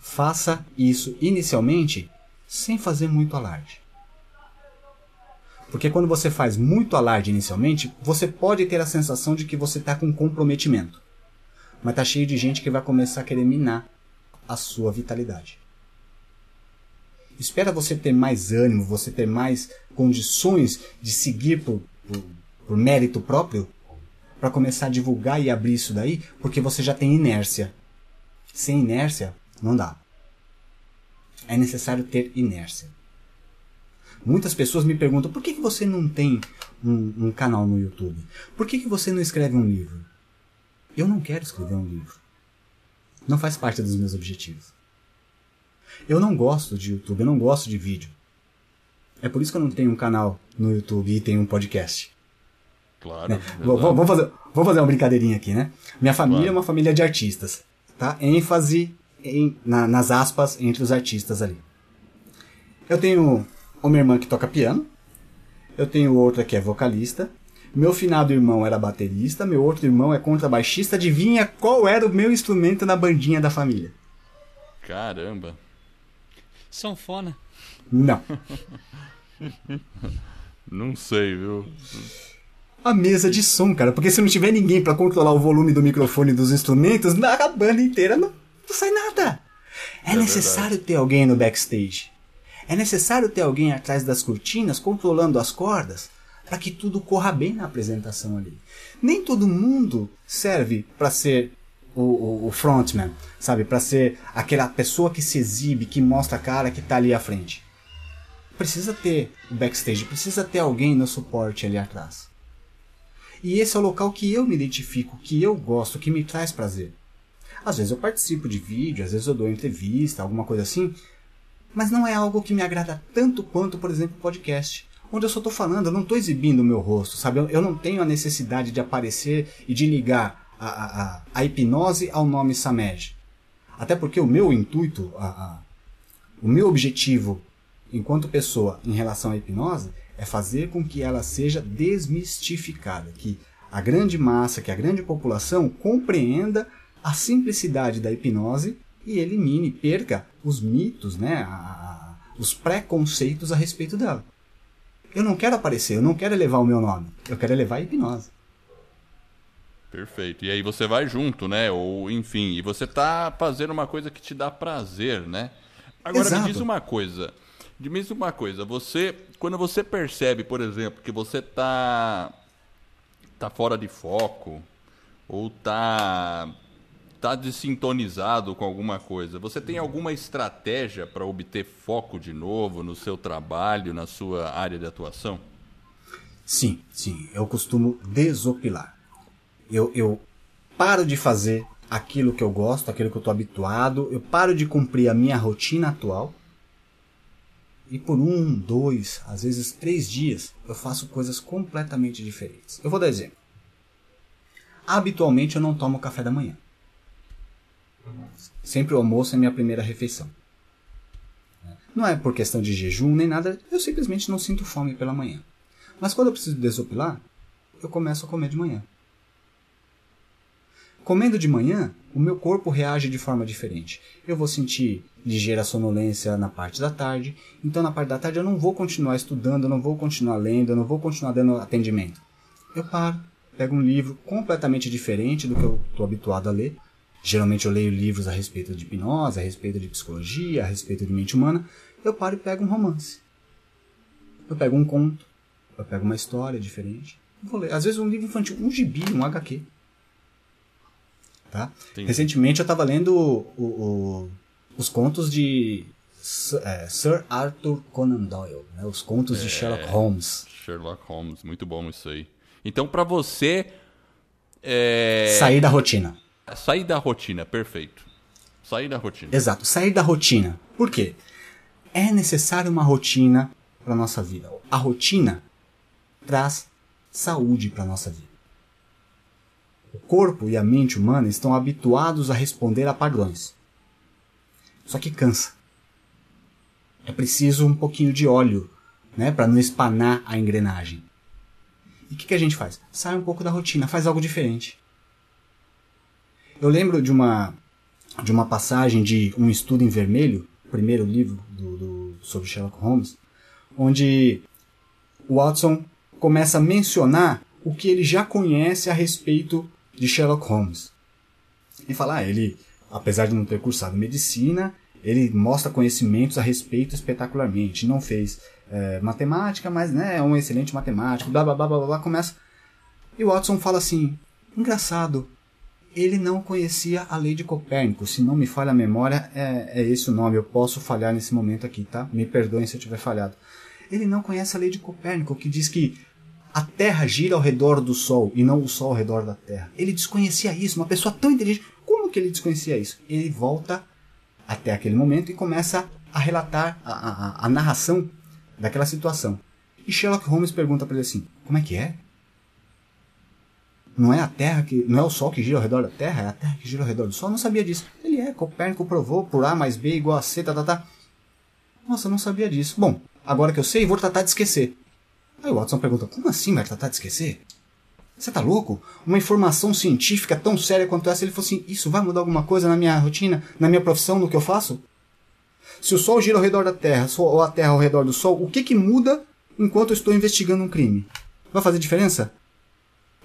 faça isso inicialmente sem fazer muito alarde. Porque quando você faz muito alarde inicialmente, você pode ter a sensação de que você está com comprometimento. Mas tá cheio de gente que vai começar a querer minar a sua vitalidade. Espera você ter mais ânimo, você ter mais condições de seguir por, por, por mérito próprio para começar a divulgar e abrir isso daí, porque você já tem inércia. Sem inércia, não dá. É necessário ter inércia. Muitas pessoas me perguntam por que, que você não tem um, um canal no YouTube? Por que, que você não escreve um livro? Eu não quero escrever um livro. Não faz parte dos meus objetivos. Eu não gosto de YouTube, eu não gosto de vídeo. É por isso que eu não tenho um canal no YouTube e tenho um podcast. Claro. Né? Vamos fazer, vamos fazer uma brincadeirinha aqui, né? Minha família claro. é uma família de artistas. Tá? ênfase em, na, nas aspas entre os artistas ali. Eu tenho uma irmã que toca piano. Eu tenho outra que é vocalista. Meu finado irmão era baterista. Meu outro irmão é contrabaixista. Adivinha qual era o meu instrumento na bandinha da família? Caramba. Sanfona. Não. não sei, viu? A mesa de som, cara. Porque se não tiver ninguém para controlar o volume do microfone dos instrumentos, na banda inteira não, não sai nada. É, é necessário verdade. ter alguém no backstage. É necessário ter alguém atrás das cortinas controlando as cordas para que tudo corra bem na apresentação ali. Nem todo mundo serve para ser o, o, o, frontman, sabe? Para ser aquela pessoa que se exibe, que mostra a cara, que está ali à frente. Precisa ter o backstage, precisa ter alguém no suporte ali atrás. E esse é o local que eu me identifico, que eu gosto, que me traz prazer. Às vezes eu participo de vídeo, às vezes eu dou entrevista, alguma coisa assim, mas não é algo que me agrada tanto quanto, por exemplo, podcast. Onde eu só estou falando, eu não estou exibindo o meu rosto, sabe? Eu, não tenho a necessidade de aparecer e de ligar a, a, a hipnose ao nome Samed. Até porque o meu intuito, a, a, o meu objetivo enquanto pessoa em relação à hipnose é fazer com que ela seja desmistificada, que a grande massa, que a grande população compreenda a simplicidade da hipnose e elimine, perca os mitos, né, a, a, os preconceitos a respeito dela. Eu não quero aparecer, eu não quero elevar o meu nome, eu quero elevar a hipnose. Perfeito. E aí você vai junto, né? Ou enfim, e você tá fazendo uma coisa que te dá prazer, né? Agora Exato. me diz uma coisa. Me diz uma coisa, você quando você percebe, por exemplo, que você tá tá fora de foco ou tá está desintonizado com alguma coisa, você tem alguma estratégia para obter foco de novo no seu trabalho, na sua área de atuação? Sim, sim. Eu costumo desopilar. Eu, eu paro de fazer aquilo que eu gosto, aquilo que eu estou habituado, eu paro de cumprir a minha rotina atual e por um, dois, às vezes três dias eu faço coisas completamente diferentes. Eu vou dar exemplo. Habitualmente eu não tomo café da manhã. Sempre o almoço é minha primeira refeição. Não é por questão de jejum nem nada, eu simplesmente não sinto fome pela manhã. Mas quando eu preciso desopilar, eu começo a comer de manhã. Comendo de manhã, o meu corpo reage de forma diferente. Eu vou sentir ligeira sonolência na parte da tarde, então na parte da tarde eu não vou continuar estudando, eu não vou continuar lendo, eu não vou continuar dando atendimento. Eu paro, pego um livro completamente diferente do que eu estou habituado a ler. Geralmente eu leio livros a respeito de hipnose, a respeito de psicologia, a respeito de mente humana. Eu paro e pego um romance. Eu pego um conto, eu pego uma história diferente. Vou ler. Às vezes um livro infantil, um gibi, um HQ. Tá? Recentemente eu estava lendo o, o, os contos de é, Sir Arthur Conan Doyle, né? os contos é, de Sherlock Holmes. Sherlock Holmes, muito bom isso aí. Então, para você. É... Sair da rotina. Sair da rotina, perfeito. Sair da rotina. Exato, sair da rotina. Por quê? É necessário uma rotina para nossa vida. A rotina traz saúde para nossa vida. O corpo e a mente humana estão habituados a responder a padrões. Só que cansa. É preciso um pouquinho de óleo né, para não espanar a engrenagem. E o que, que a gente faz? Sai um pouco da rotina, faz algo diferente. Eu lembro de uma, de uma passagem de Um Estudo em Vermelho, primeiro livro do, do, sobre Sherlock Holmes, onde Watson começa a mencionar o que ele já conhece a respeito de Sherlock Holmes. E falar, ah, ele, apesar de não ter cursado medicina, ele mostra conhecimentos a respeito espetacularmente. Não fez é, matemática, mas né, é um excelente matemático, blá blá blá blá blá. Começa. E Watson fala assim: engraçado, ele não conhecia a lei de Copérnico. Se não me falha a memória, é, é esse o nome. Eu posso falhar nesse momento aqui, tá? Me perdoem se eu tiver falhado. Ele não conhece a lei de Copérnico, que diz que a Terra gira ao redor do Sol e não o Sol ao redor da Terra. Ele desconhecia isso, uma pessoa tão inteligente. Como que ele desconhecia isso? Ele volta até aquele momento e começa a relatar a, a, a narração daquela situação. E Sherlock Holmes pergunta para ele assim: Como é que é? Não é a Terra que. Não é o Sol que gira ao redor da Terra, é a Terra que gira ao redor do Sol? Eu não sabia disso. Ele é, Copérnico provou por A mais B igual a C, tá, tá, tá. Nossa, eu não sabia disso. Bom, agora que eu sei, vou tratar de esquecer. Aí o Watson pergunta: Como assim vai tratar de esquecer? Você tá louco? Uma informação científica tão séria quanto essa, ele falou assim: Isso vai mudar alguma coisa na minha rotina, na minha profissão, no que eu faço? Se o Sol gira ao redor da Terra, ou a Terra ao redor do Sol, o que que muda enquanto eu estou investigando um crime? Vai fazer diferença?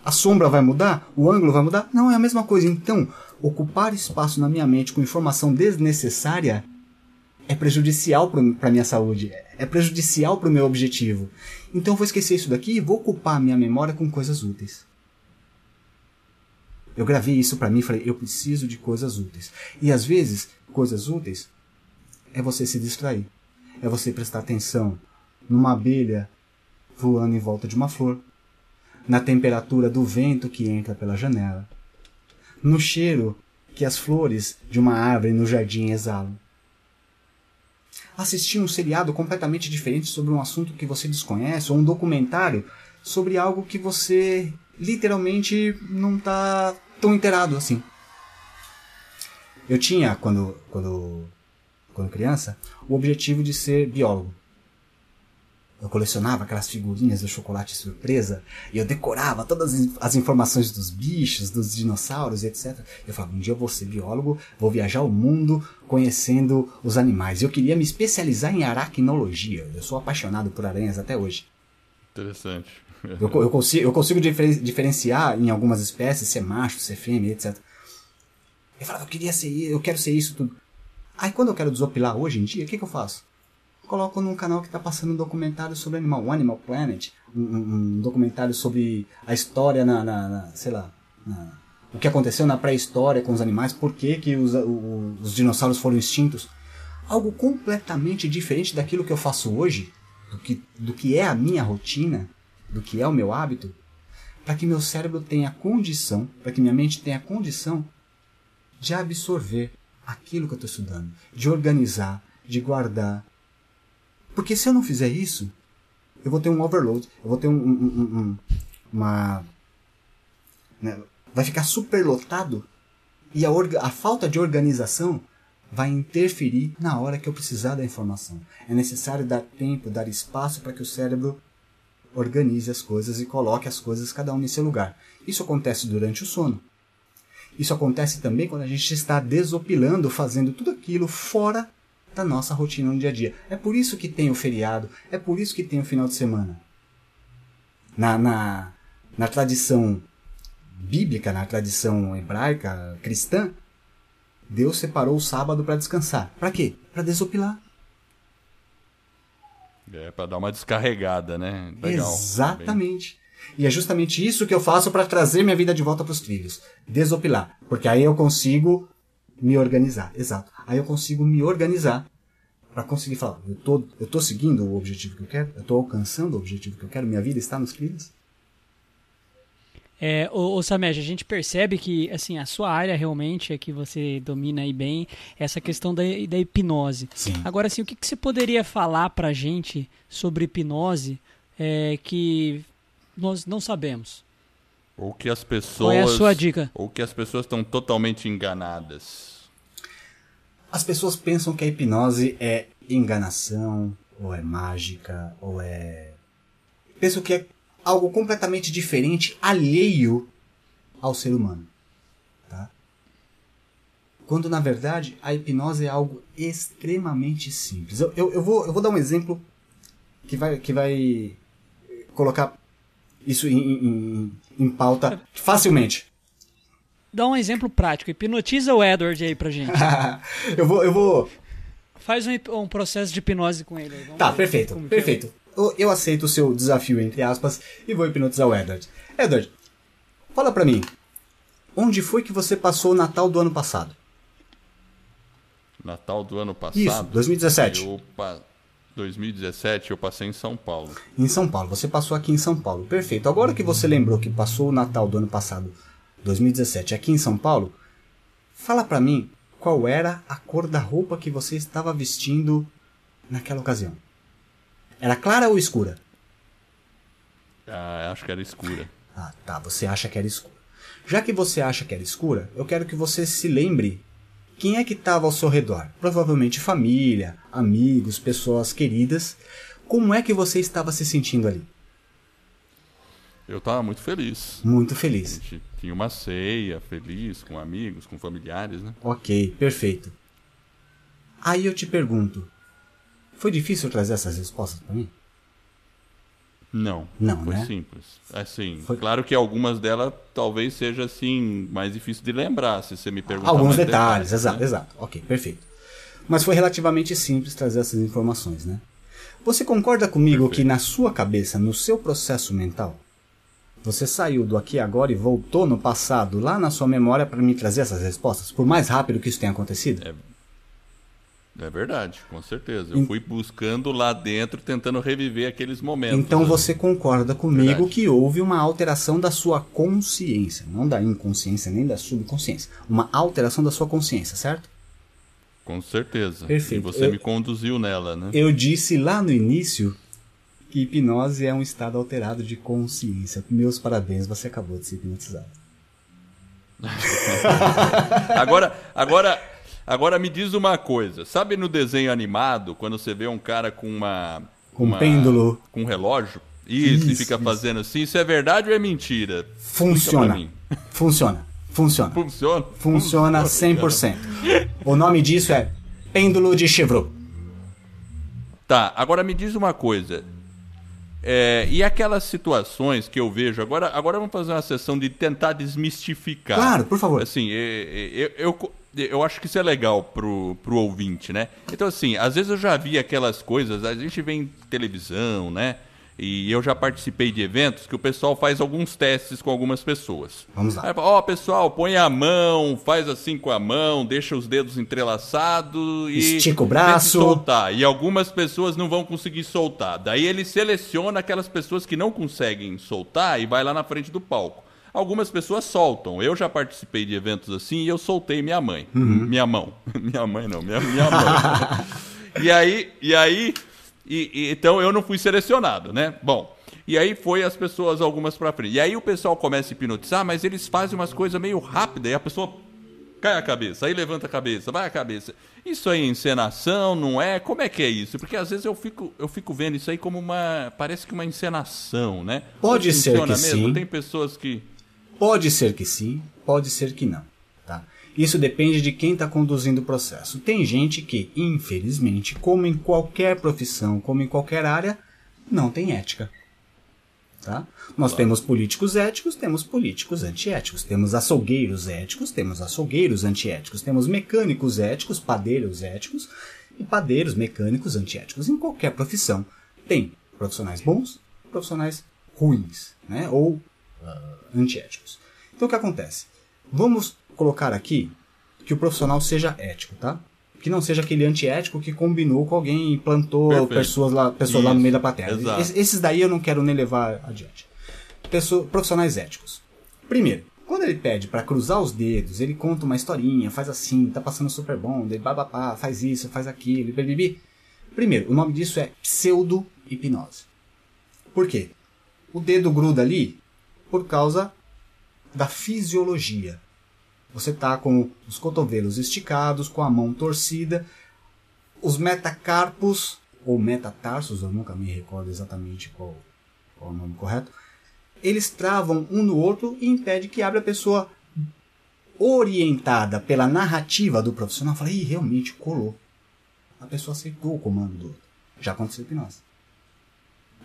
A sombra vai mudar? O ângulo vai mudar? Não, é a mesma coisa. Então, ocupar espaço na minha mente com informação desnecessária é prejudicial para a minha saúde, é prejudicial para o meu objetivo. Então eu vou esquecer isso daqui e vou ocupar a minha memória com coisas úteis. Eu gravei isso para mim e falei, eu preciso de coisas úteis. E às vezes, coisas úteis é você se distrair. É você prestar atenção numa abelha voando em volta de uma flor, na temperatura do vento que entra pela janela, no cheiro que as flores de uma árvore no jardim exalam assistir um seriado completamente diferente sobre um assunto que você desconhece, ou um documentário sobre algo que você literalmente não está tão inteirado assim. Eu tinha, quando, quando, quando criança, o objetivo de ser biólogo. Eu colecionava aquelas figurinhas do chocolate surpresa e eu decorava todas as informações dos bichos, dos dinossauros, etc. Eu falava, um dia eu vou ser biólogo, vou viajar o mundo conhecendo os animais. Eu queria me especializar em aracnologia. Eu sou apaixonado por aranhas até hoje. Interessante. eu, eu, consigo, eu consigo diferenciar em algumas espécies se é macho, se é fêmea, etc. Eu falava, eu queria ser, eu quero ser isso tudo. Aí quando eu quero desopilar hoje em dia, o que, que eu faço? Coloco num canal que está passando um documentário sobre animal, Animal Planet, um, um, documentário sobre a história na, na, na sei lá, na, o que aconteceu na pré-história com os animais, por que, que os, os dinossauros foram extintos. Algo completamente diferente daquilo que eu faço hoje, do que, do que é a minha rotina, do que é o meu hábito, para que meu cérebro tenha condição, para que minha mente tenha condição de absorver aquilo que eu estou estudando, de organizar, de guardar. Porque se eu não fizer isso, eu vou ter um overload, eu vou ter um, um, um, uma. Né, vai ficar superlotado e a, a falta de organização vai interferir na hora que eu precisar da informação. É necessário dar tempo, dar espaço para que o cérebro organize as coisas e coloque as coisas cada um em seu lugar. Isso acontece durante o sono. Isso acontece também quando a gente está desopilando, fazendo tudo aquilo fora da nossa rotina no dia a dia. É por isso que tem o feriado, é por isso que tem o final de semana. Na, na, na tradição bíblica, na tradição hebraica, cristã, Deus separou o sábado para descansar. Para quê? Para desopilar. É, para dar uma descarregada, né? Legal. Exatamente. E é justamente isso que eu faço para trazer minha vida de volta para os trilhos. Desopilar. Porque aí eu consigo me organizar. Exato. Aí eu consigo me organizar para conseguir falar, eu tô, eu tô seguindo o objetivo que eu quero? Eu tô alcançando o objetivo que eu quero? Minha vida está nos trilhos? É, o, o Samed, a gente percebe que assim a sua área realmente é que você domina aí bem essa questão da, da hipnose. Sim. Agora, assim, o que, que você poderia falar para a gente sobre hipnose é, que nós não sabemos? Ou que as pessoas. Qual é a sua dica? Ou que as pessoas estão totalmente enganadas. As pessoas pensam que a hipnose é enganação, ou é mágica, ou é. Pensam que é algo completamente diferente, alheio ao ser humano. Tá? Quando na verdade a hipnose é algo extremamente simples. Eu, eu, eu, vou, eu vou dar um exemplo que vai, que vai colocar isso em, em, em pauta facilmente. Dá um exemplo prático. Hipnotiza o Edward aí pra gente. eu vou. Eu vou... Faz um, um processo de hipnose com ele. Vamos tá, perfeito. Perfeito. Eu, eu aceito o seu desafio, entre aspas, e vou hipnotizar o Edward. Edward, fala pra mim. Onde foi que você passou o Natal do ano passado? Natal do ano passado? Isso, 2017. Eu, 2017 eu passei em São Paulo. Em São Paulo, você passou aqui em São Paulo. Perfeito. Agora que você lembrou que passou o Natal do ano passado 2017, aqui em São Paulo, fala para mim qual era a cor da roupa que você estava vestindo naquela ocasião. Era clara ou escura? Ah, acho que era escura. Ah, tá. Você acha que era escura. Já que você acha que era escura, eu quero que você se lembre quem é que estava ao seu redor. Provavelmente família, amigos, pessoas queridas. Como é que você estava se sentindo ali? Eu estava muito feliz. Muito feliz. A gente tinha uma ceia feliz com amigos, com familiares, né? Ok, perfeito. Aí eu te pergunto, foi difícil trazer essas respostas para mim? Não. Não, foi né? simples. Assim, Foi- claro que algumas delas talvez seja assim mais difícil de lembrar, se você me perguntar Alguns mais detalhes, né? exato, exato. Ok, perfeito. Mas foi relativamente simples trazer essas informações, né? Você concorda comigo Perfeito. que na sua cabeça, no seu processo mental, você saiu do aqui e agora e voltou no passado, lá na sua memória, para me trazer essas respostas? Por mais rápido que isso tenha acontecido? É verdade, com certeza. Eu fui buscando lá dentro, tentando reviver aqueles momentos. Então né? você concorda comigo Verdade. que houve uma alteração da sua consciência, não da inconsciência nem da subconsciência, uma alteração da sua consciência, certo? Com certeza. Perfeito. E você Eu- me conduziu nela, né? Eu disse lá no início que hipnose é um estado alterado de consciência. Meus parabéns, você acabou de ser hipnotizado. Agora, agora, agora me diz uma coisa. Sabe no desenho animado, quando você vê um cara com uma... Com um pêndulo. Com um relógio? Isso, e Isso, fica isso. fazendo assim. Isso é verdade ou é mentira? Funciona. Funciona. Funciona. Funciona? Funciona 100%. O nome disso é pêndulo de Chevreau. Tá, agora me diz uma coisa. É, e aquelas situações que eu vejo, agora, agora vamos fazer uma sessão de tentar desmistificar. Claro, por favor. Assim, é, é, eu, eu, eu acho que isso é legal pro, pro ouvinte, né? Então, assim, às vezes eu já vi aquelas coisas, a gente vê em televisão, né? E eu já participei de eventos que o pessoal faz alguns testes com algumas pessoas. Vamos lá. Ó, pessoal, põe a mão, faz assim com a mão, deixa os dedos entrelaçados e. Estica o braço. soltar. E algumas pessoas não vão conseguir soltar. Daí ele seleciona aquelas pessoas que não conseguem soltar e vai lá na frente do palco. Algumas pessoas soltam. Eu já participei de eventos assim e eu soltei minha mãe. Uhum. Minha mão. minha mãe não, minha, minha mão. e aí, e aí, e, e, então eu não fui selecionado, né? Bom, e aí foi as pessoas, algumas para frente. E aí o pessoal começa a hipnotizar, mas eles fazem umas coisas meio rápidas e a pessoa cai a cabeça, aí levanta a cabeça, vai a cabeça. Isso aí é encenação, não é? Como é que é isso? Porque às vezes eu fico, eu fico vendo isso aí como uma. Parece que uma encenação, né? Pode ser que mesmo? sim. Tem pessoas que. Pode ser que sim, pode ser que não. Tá? Isso depende de quem está conduzindo o processo. Tem gente que, infelizmente, como em qualquer profissão, como em qualquer área, não tem ética. Tá? Nós claro. temos políticos éticos, temos políticos antiéticos, temos açougueiros éticos, temos açougueiros antiéticos, temos mecânicos éticos, padeiros éticos e padeiros mecânicos antiéticos. Em qualquer profissão tem profissionais bons, profissionais ruins, né? ou antiéticos. Então o que acontece? Vamos colocar aqui que o profissional seja ético, tá? que não seja aquele antiético que combinou com alguém e plantou Perfeito. pessoas, lá, pessoas lá no meio da plateia. Es, esses daí eu não quero nem levar adiante. Pessoa, profissionais éticos. Primeiro, quando ele pede para cruzar os dedos, ele conta uma historinha, faz assim, tá passando super bom, ele babapá, faz isso, faz aquilo, bibibi. Primeiro, o nome disso é pseudo-hipnose. Por quê? O dedo gruda ali por causa da fisiologia. Você está com os cotovelos esticados, com a mão torcida, os metacarpos, ou metatarsos, eu nunca me recordo exatamente qual, qual é o nome correto, eles travam um no outro e impede que abra a pessoa orientada pela narrativa do profissional. Fala, ih, realmente colou. A pessoa aceitou o comando do outro. Já aconteceu hipnose.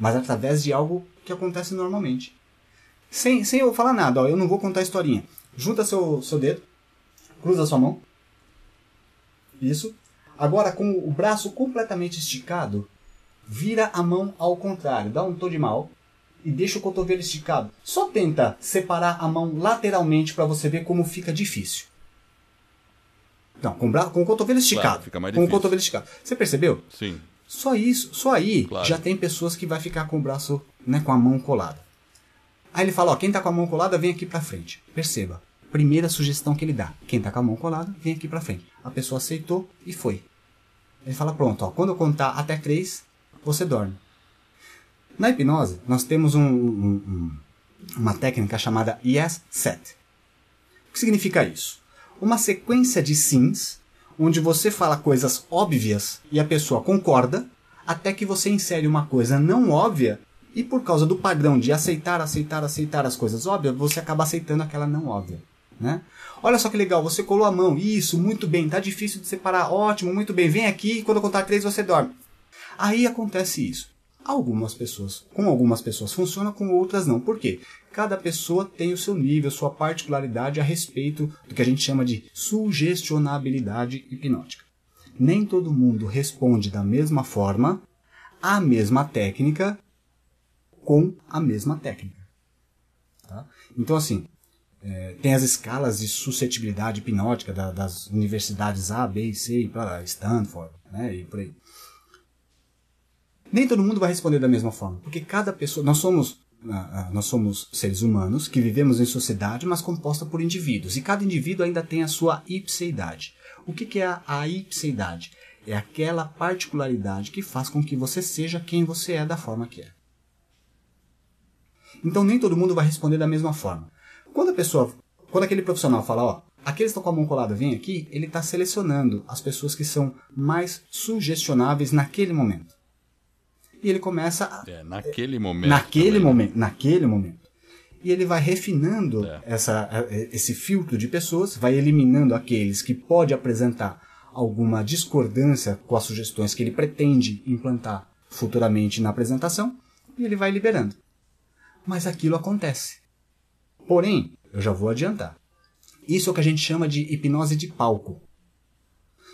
Mas através de algo que acontece normalmente. Sem, sem eu falar nada, ó, eu não vou contar a historinha junta seu, seu dedo, cruza sua mão. Isso. Agora, com o braço completamente esticado, vira a mão ao contrário, dá um tom de mal e deixa o cotovelo esticado. Só tenta separar a mão lateralmente para você ver como fica difícil. Não, com, bra... com o cotovelo esticado. Claro, com o cotovelo esticado. Você percebeu? Sim. Só isso, só aí claro. já tem pessoas que vai ficar com o braço, né, com a mão colada. Aí ele fala, ó, quem tá com a mão colada vem aqui para frente. Perceba, Primeira sugestão que ele dá: quem está com a mão colada, vem aqui para frente. A pessoa aceitou e foi. Ele fala: pronto, ó, quando eu contar até três, você dorme. Na hipnose, nós temos um, um, uma técnica chamada Yes Set. O que significa isso? Uma sequência de sims, onde você fala coisas óbvias e a pessoa concorda, até que você insere uma coisa não óbvia e por causa do padrão de aceitar, aceitar, aceitar as coisas óbvias, você acaba aceitando aquela não óbvia. Né? Olha só que legal, você colou a mão. Isso, muito bem. Tá difícil de separar. Ótimo, muito bem. Vem aqui e quando eu contar três você dorme. Aí acontece isso. Algumas pessoas, com algumas pessoas funciona, com outras não. Por quê? Cada pessoa tem o seu nível, sua particularidade a respeito do que a gente chama de sugestionabilidade hipnótica. Nem todo mundo responde da mesma forma, à mesma técnica, com a mesma técnica. Tá? Então, assim, é, tem as escalas de suscetibilidade hipnótica da, das universidades A, B e C, para Stanford, né, e por aí. Nem todo mundo vai responder da mesma forma, porque cada pessoa, nós somos nós somos seres humanos que vivemos em sociedade, mas composta por indivíduos, e cada indivíduo ainda tem a sua ipseidade. O que, que é a, a ipseidade? É aquela particularidade que faz com que você seja quem você é da forma que é. Então nem todo mundo vai responder da mesma forma. Quando a pessoa, quando aquele profissional fala, ó, aqueles que estão com a mão colada, vem aqui, ele está selecionando as pessoas que são mais sugestionáveis naquele momento. E ele começa a, é, naquele momento. Naquele também. Né? momento, naquele momento. E ele vai refinando é. essa, esse filtro de pessoas, vai eliminando aqueles que pode apresentar alguma discordância com as sugestões que ele pretende implantar futuramente na apresentação, e ele vai liberando. Mas aquilo acontece. Porém, eu já vou adiantar. Isso é o que a gente chama de hipnose de palco.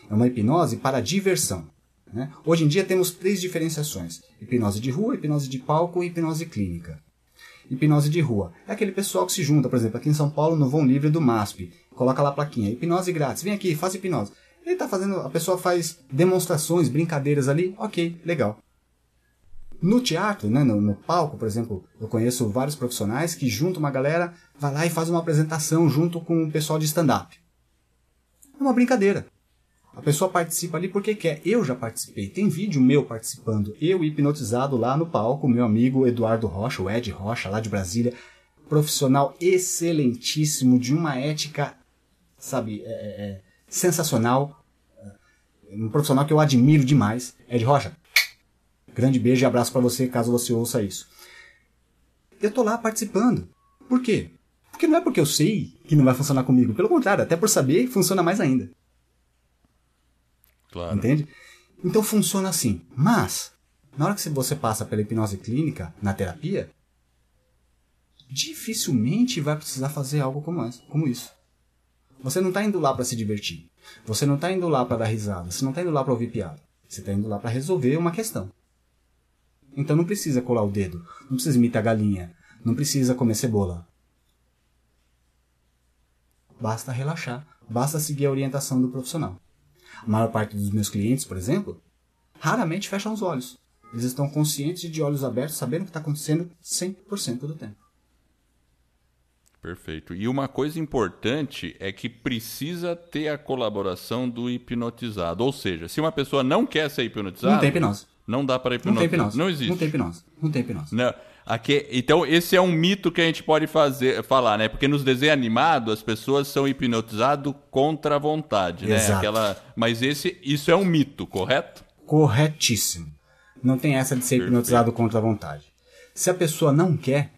É uma hipnose para diversão. Né? Hoje em dia temos três diferenciações: hipnose de rua, hipnose de palco e hipnose clínica. Hipnose de rua é aquele pessoal que se junta, por exemplo, aqui em São Paulo no Vão Livre do MASP, coloca lá a plaquinha, hipnose grátis, vem aqui, faz hipnose. Ele tá fazendo, a pessoa faz demonstrações, brincadeiras ali, ok, legal. No teatro, né, no, no, palco, por exemplo, eu conheço vários profissionais que juntam uma galera, vai lá e faz uma apresentação junto com o pessoal de stand-up. É uma brincadeira. A pessoa participa ali porque quer. Eu já participei. Tem vídeo meu participando. Eu hipnotizado lá no palco, meu amigo Eduardo Rocha, o Ed Rocha, lá de Brasília. Profissional excelentíssimo, de uma ética, sabe, é, é, é sensacional. Um profissional que eu admiro demais. Ed Rocha, grande beijo e abraço para você caso você ouça isso. Eu tô lá participando. Por quê? Porque não é porque eu sei que não vai funcionar comigo. Pelo contrário, até por saber, funciona mais ainda. Claro. Entende? Então funciona assim. Mas, na hora que você passa pela hipnose clínica, na terapia, dificilmente vai precisar fazer algo como, isso. Você não está indo lá para se divertir. Você não está indo lá para dar risada. Você não está indo lá para ouvir piada. Você está indo lá para resolver uma questão. Então não precisa colar o dedo. Não precisa imitar a galinha. Não precisa comer cebola. Basta relaxar. Basta seguir a orientação do profissional. A maior parte dos meus clientes, por exemplo, raramente fecham os olhos. Eles estão conscientes de olhos abertos, sabendo o que está acontecendo 100% do tempo. Perfeito. E uma coisa importante é que precisa ter a colaboração do hipnotizado. Ou seja, se uma pessoa não quer ser hipnotizada. Não tem hipnose. Não dá para hipnotizar. Não tem hipnose. Não existe. Não tem hipnose. Não tem hipnose. Não. Aqui, então, esse é um mito que a gente pode fazer, falar, né? Porque nos desenhos animados as pessoas são hipnotizadas contra a vontade, né? Exato. Aquela, mas esse, isso é um mito, correto? Corretíssimo. Não tem essa de ser Perfeito. hipnotizado contra a vontade. Se a pessoa não quer,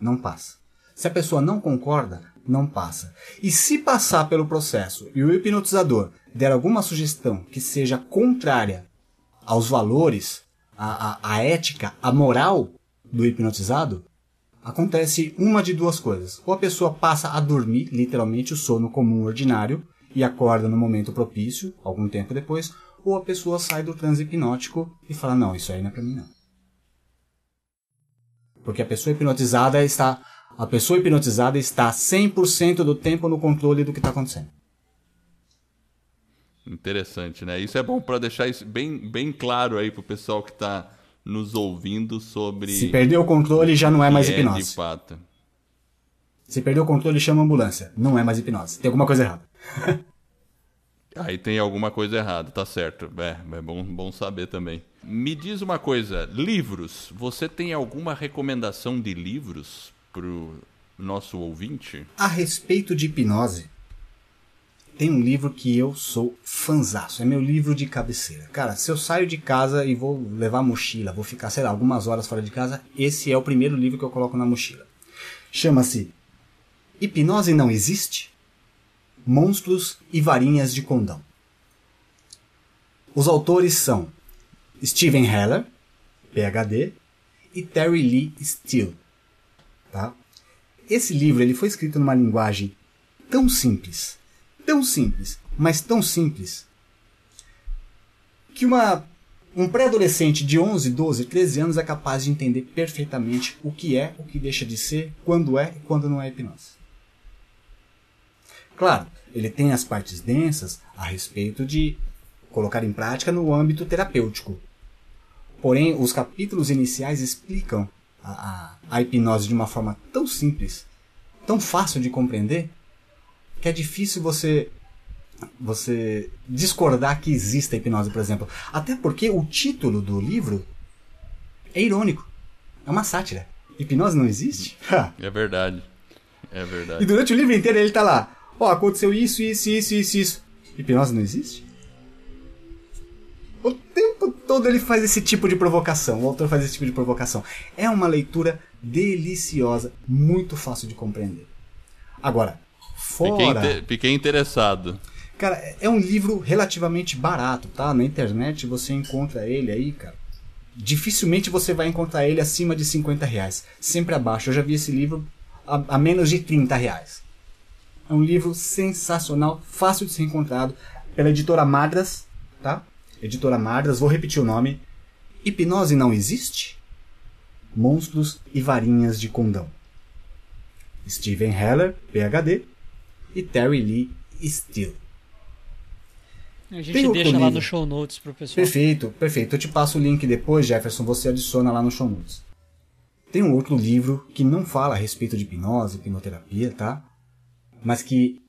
não passa. Se a pessoa não concorda, não passa. E se passar pelo processo e o hipnotizador der alguma sugestão que seja contrária aos valores, à, à, à ética, à moral do hipnotizado, acontece uma de duas coisas. Ou a pessoa passa a dormir, literalmente, o sono comum ordinário, e acorda no momento propício, algum tempo depois, ou a pessoa sai do transe hipnótico e fala: Não, isso aí não é pra mim, não. Porque a pessoa hipnotizada está. A pessoa hipnotizada está 100% do tempo no controle do que está acontecendo. Interessante, né? Isso é bom para deixar isso bem, bem claro aí pro pessoal que está nos ouvindo sobre. Se perdeu o controle, já não é mais que é hipnose. de fato. Se perdeu o controle, chama a ambulância. Não é mais hipnose. Tem alguma coisa errada. Aí tem alguma coisa errada, tá certo. É, é bom, bom saber também. Me diz uma coisa, livros. Você tem alguma recomendação de livros pro nosso ouvinte? A respeito de hipnose, tem um livro que eu sou fanzaço. É meu livro de cabeceira. Cara, se eu saio de casa e vou levar mochila, vou ficar, sei lá, algumas horas fora de casa, esse é o primeiro livro que eu coloco na mochila. Chama-se Hipnose Não Existe? Monstros e Varinhas de Condão. Os autores são Steven Heller, PhD, e Terry Lee Steele. Tá? Esse livro ele foi escrito numa linguagem tão simples, tão simples, mas tão simples, que uma, um pré-adolescente de 11, 12, 13 anos é capaz de entender perfeitamente o que é, o que deixa de ser, quando é e quando não é hipnose. Claro, ele tem as partes densas a respeito de colocar em prática no âmbito terapêutico. Porém, os capítulos iniciais explicam a, a, a hipnose de uma forma tão simples, tão fácil de compreender, que é difícil você você discordar que exista hipnose, por exemplo. Até porque o título do livro é irônico. É uma sátira. Hipnose não existe? É verdade. É verdade. E durante o livro inteiro ele tá lá. Ó, oh, aconteceu isso, isso, isso, isso, isso. Hipnose não existe? O tempo todo ele faz esse tipo de provocação. O autor faz esse tipo de provocação. É uma leitura deliciosa, muito fácil de compreender. Agora, fora. Fiquei, fiquei interessado. Cara, é um livro relativamente barato, tá? Na internet você encontra ele aí, cara. Dificilmente você vai encontrar ele acima de 50 reais. Sempre abaixo. Eu já vi esse livro a, a menos de 30 reais. É um livro sensacional, fácil de ser encontrado, pela editora Madras, tá? Editora Madras, vou repetir o nome. Hipnose não existe? Monstros e varinhas de condão. Steven Heller, PhD, e Terry Lee Steele. A gente Tem deixa lá no show notes pro pessoal. Perfeito, perfeito. Eu te passo o link depois, Jefferson, você adiciona lá no show notes. Tem um outro livro que não fala a respeito de hipnose, hipnoterapia, tá? Mas que,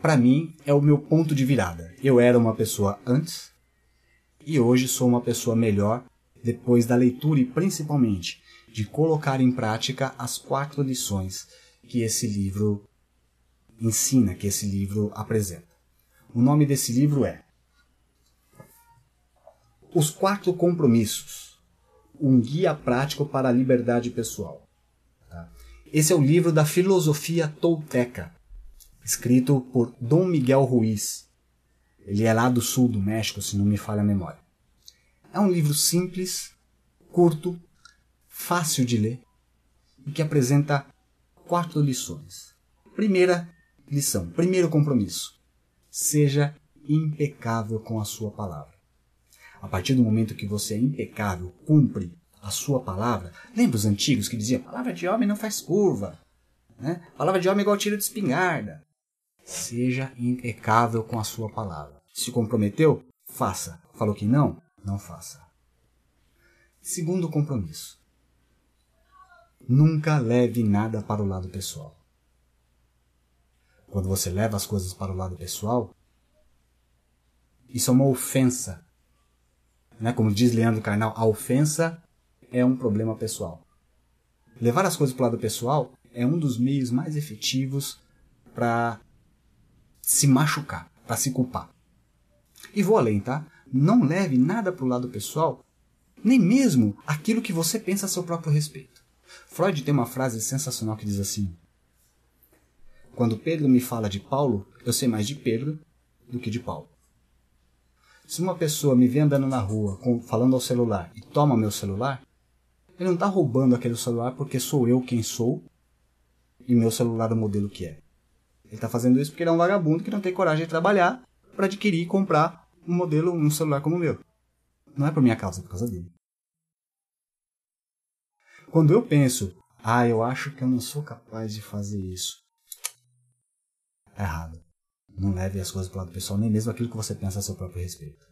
pra mim, é o meu ponto de virada. Eu era uma pessoa antes e hoje sou uma pessoa melhor depois da leitura e principalmente de colocar em prática as quatro lições que esse livro ensina, que esse livro apresenta. O nome desse livro é Os Quatro Compromissos Um Guia Prático para a Liberdade Pessoal. Tá? Esse é o livro da filosofia tolteca, escrito por Dom Miguel Ruiz. Ele é lá do sul do México, se não me falha a memória. É um livro simples, curto, fácil de ler e que apresenta quatro lições. Primeira lição, primeiro compromisso: seja impecável com a sua palavra. A partir do momento que você é impecável, cumpre a sua palavra, lembra os antigos que diziam: palavra de homem não faz curva, né? palavra de homem é igual tiro de espingarda. Seja impecável com a sua palavra. Se comprometeu? Faça. Falou que não? Não faça. Segundo compromisso: nunca leve nada para o lado pessoal. Quando você leva as coisas para o lado pessoal, isso é uma ofensa. Né? Como diz Leandro Carnal, a ofensa é um problema pessoal. Levar as coisas para o lado pessoal é um dos meios mais efetivos para se machucar, para se culpar. E vou além, tá? Não leve nada para o lado pessoal, nem mesmo aquilo que você pensa a seu próprio respeito. Freud tem uma frase sensacional que diz assim: Quando Pedro me fala de Paulo, eu sei mais de Pedro do que de Paulo. Se uma pessoa me vê andando na rua falando ao celular e toma meu celular, ele não está roubando aquele celular porque sou eu quem sou e meu celular é o modelo que é. Ele está fazendo isso porque ele é um vagabundo que não tem coragem de trabalhar para adquirir e comprar um modelo, um celular como o meu. Não é por minha causa, é por causa dele. Quando eu penso, ah, eu acho que eu não sou capaz de fazer isso. Errado. Não leve as coisas para o lado pessoal, nem mesmo aquilo que você pensa a seu próprio respeito.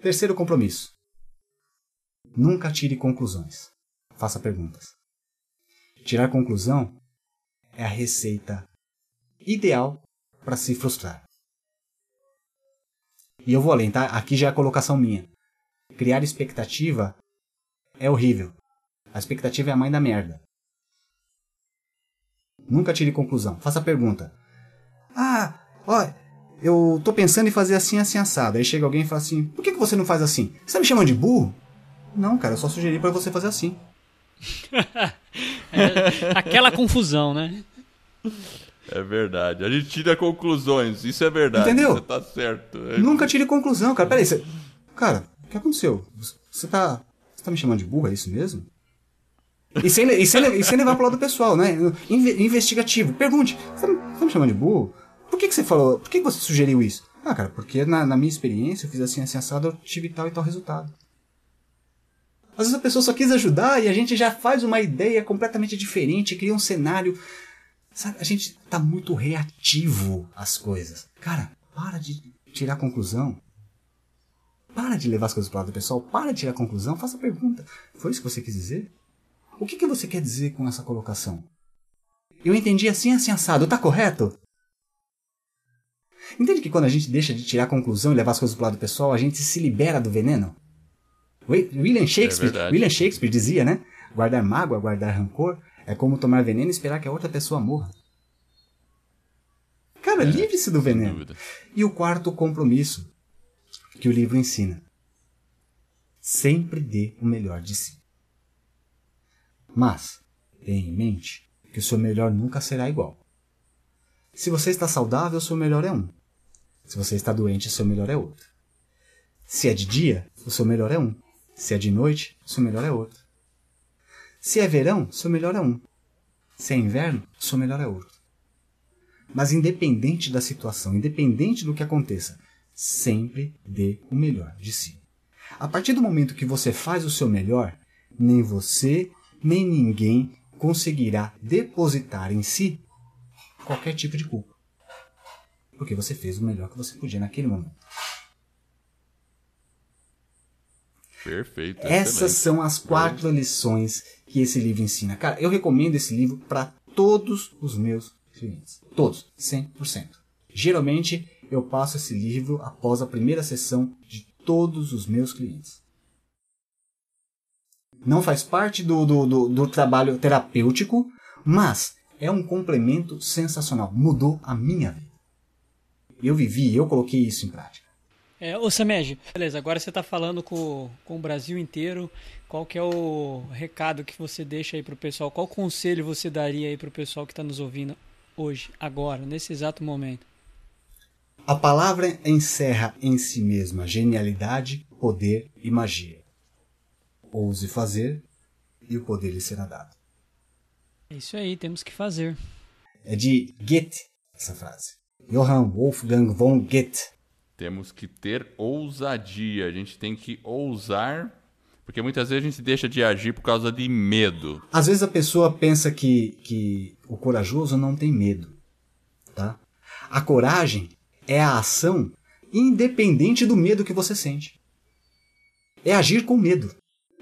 Terceiro compromisso. Nunca tire conclusões. Faça perguntas. Tirar conclusão é a receita ideal para se frustrar. E eu vou além, tá? Aqui já é a colocação minha. Criar expectativa é horrível. A expectativa é a mãe da merda. Nunca tire conclusão. Faça pergunta. Ah, ó, eu tô pensando em fazer assim, assim, assado. Aí chega alguém e fala assim: por que, que você não faz assim? Você tá me chamando de burro? Não, cara, eu só sugeri para você fazer assim. É, aquela confusão, né? É verdade. A gente tira conclusões. Isso é verdade. Entendeu? Você tá certo. É- Nunca tire conclusão, cara. Peraí, você... Cara, o que aconteceu? Você tá. Você tá me chamando de burro, é isso mesmo? E sem, e sem, e sem levar pro lado pessoal, né? Inve- investigativo. Pergunte, você tá, me- você tá me chamando de burro? Por que, que você falou? Por que, que você sugeriu isso? Ah, cara, porque na, na minha experiência eu fiz assim, assim, assado, eu tive tal e tal resultado. Às vezes a pessoa só quis ajudar e a gente já faz uma ideia completamente diferente, cria um cenário. Sabe, a gente tá muito reativo às coisas. Cara, para de tirar conclusão. Para de levar as coisas para lado pessoal. Para de tirar conclusão. Faça pergunta. Foi isso que você quis dizer? O que, que você quer dizer com essa colocação? Eu entendi assim, assim, assado. Tá correto? Entende que quando a gente deixa de tirar conclusão e levar as coisas para o lado pessoal, a gente se libera do veneno? Wi- William Shakespeare, verdade. William Shakespeare dizia, né? Guardar mágoa, guardar rancor é como tomar veneno e esperar que a outra pessoa morra. Cara, livre-se do veneno. dúvida. E o quarto compromisso que o livro ensina: sempre dê o melhor de si. Mas tenha em mente que o seu melhor nunca será igual. Se você está saudável, o seu melhor é um. Se você está doente, o seu melhor é outro. Se é de dia, o seu melhor é um. Se é de noite, o seu melhor é outro. Se é verão, o seu melhor é um. Se é inverno, o seu melhor é outro. Mas independente da situação, independente do que aconteça, sempre dê o melhor de si. A partir do momento que você faz o seu melhor, nem você, nem ninguém conseguirá depositar em si qualquer tipo de culpa porque você fez o melhor que você podia naquele momento. Perfeito. Essas excelente. são as quatro é. lições que esse livro ensina. Cara, eu recomendo esse livro para todos os meus clientes. Todos, 100%. Geralmente eu passo esse livro após a primeira sessão de todos os meus clientes. Não faz parte do, do, do, do trabalho terapêutico, mas é um complemento sensacional. Mudou a minha vida. Eu vivi, eu coloquei isso em prática. É, ô Samed, beleza, agora você está falando com, com o Brasil inteiro. Qual que é o recado que você deixa aí pro pessoal? Qual conselho você daria aí pro pessoal que está nos ouvindo hoje, agora, nesse exato momento? A palavra encerra em si mesma genialidade, poder e magia. Ouse fazer e o poder lhe será dado. É isso aí, temos que fazer. É de Goethe essa frase. Johann Wolfgang von Goethe. Temos que ter ousadia. A gente tem que ousar, porque muitas vezes a gente deixa de agir por causa de medo. Às vezes a pessoa pensa que, que o corajoso não tem medo. Tá? A coragem é a ação independente do medo que você sente. É agir com medo.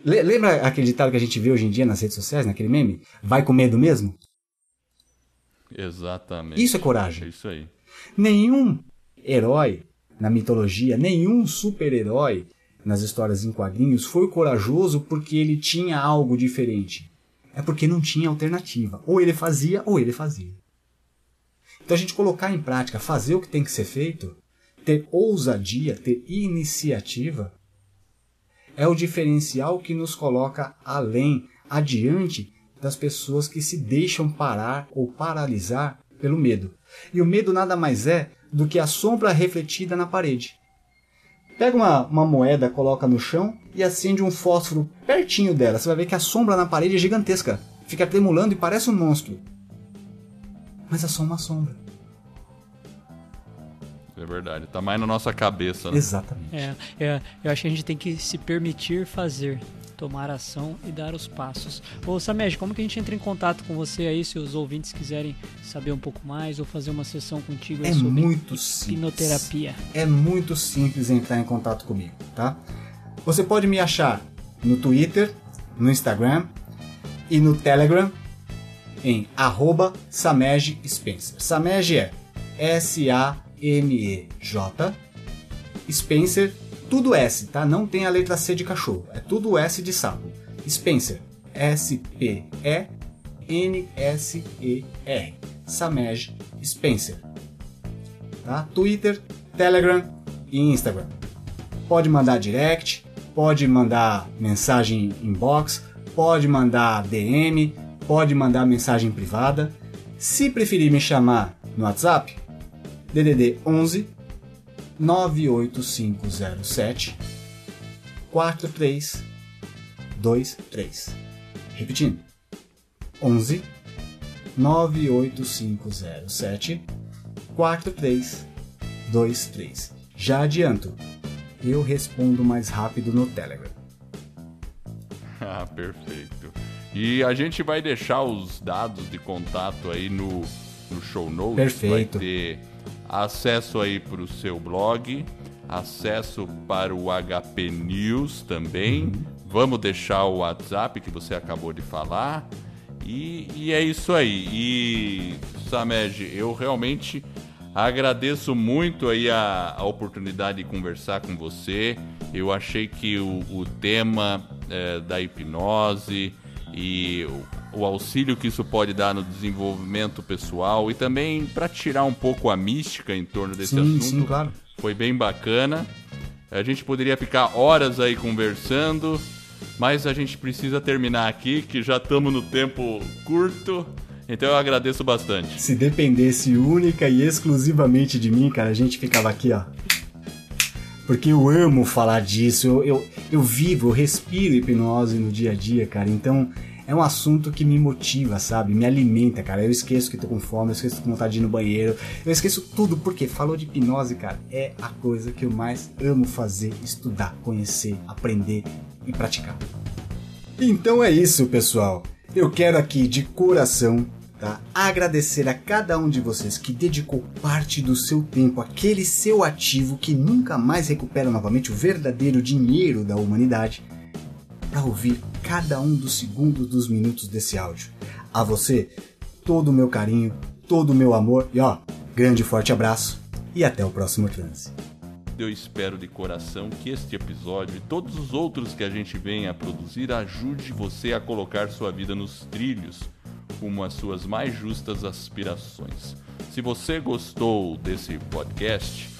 Le- Lembra aquele ditado que a gente vê hoje em dia nas redes sociais, naquele meme? Vai com medo mesmo? Exatamente. Isso é coragem. É isso aí. Nenhum herói na mitologia, nenhum super-herói nas histórias em quadrinhos foi corajoso porque ele tinha algo diferente. É porque não tinha alternativa. Ou ele fazia, ou ele fazia. Então a gente colocar em prática, fazer o que tem que ser feito, ter ousadia, ter iniciativa, é o diferencial que nos coloca além, adiante das pessoas que se deixam parar ou paralisar pelo medo. E o medo nada mais é do que a sombra refletida na parede. Pega uma, uma moeda, coloca no chão e acende um fósforo pertinho dela. Você vai ver que a sombra na parede é gigantesca. Fica tremulando e parece um monstro. Mas é só uma sombra. É verdade. Tá mais na nossa cabeça, né? Exatamente. É, é, eu acho que a gente tem que se permitir fazer, tomar ação e dar os passos. Ô Samed, como que a gente entra em contato com você aí, se os ouvintes quiserem saber um pouco mais ou fazer uma sessão contigo É sobre muito simples. hipnoterapia? É muito simples entrar em contato comigo, tá? Você pode me achar no Twitter, no Instagram e no Telegram em arroba Samej Spencer. Samej é S-A-M-E-J Spencer, tudo S, tá? Não tem a letra C de cachorro, é tudo S de sapo. Spencer, S-P-E-N-S-E-R. Samej Spencer tá? Twitter, Telegram e Instagram. Pode mandar direct, pode mandar mensagem inbox, pode mandar DM, pode mandar mensagem privada. Se preferir me chamar no WhatsApp, DDD 11 98507 4323. Repetindo. 11 98507 4323. Já adianto, eu respondo mais rápido no Telegram. Ah, perfeito. E a gente vai deixar os dados de contato aí no, no show notes. Perfeito. Vai ter acesso aí para o seu blog, acesso para o HP News também. Vamos deixar o WhatsApp que você acabou de falar. E, e é isso aí. E, Samed, eu realmente agradeço muito aí a, a oportunidade de conversar com você. Eu achei que o, o tema eh, da hipnose e o, auxílio que isso pode dar no desenvolvimento pessoal e também para tirar um pouco a mística em torno desse Sim, assunto sim, claro. foi bem bacana. A gente poderia ficar horas aí conversando, mas a gente precisa terminar aqui, que já estamos no tempo curto. Então eu agradeço bastante. Se dependesse única e exclusivamente de mim, cara, a gente ficava aqui, ó. Porque eu amo falar disso, eu, eu, eu vivo, eu respiro hipnose no dia a dia, cara. Então é um assunto que me motiva, sabe? Me alimenta, cara. Eu esqueço que tô com fome, eu esqueço que tô com vontade de ir no banheiro. Eu esqueço tudo, porque falou de hipnose, cara, é a coisa que eu mais amo fazer, estudar, conhecer, aprender e praticar. Então é isso, pessoal. Eu quero aqui de coração tá, agradecer a cada um de vocês que dedicou parte do seu tempo, aquele seu ativo que nunca mais recupera novamente o verdadeiro dinheiro da humanidade, para ouvir cada um dos segundos dos minutos desse áudio. A você, todo o meu carinho, todo o meu amor e ó, grande forte abraço e até o próximo transe. Eu espero de coração que este episódio e todos os outros que a gente vem a produzir ajude você a colocar sua vida nos trilhos como as suas mais justas aspirações. Se você gostou desse podcast,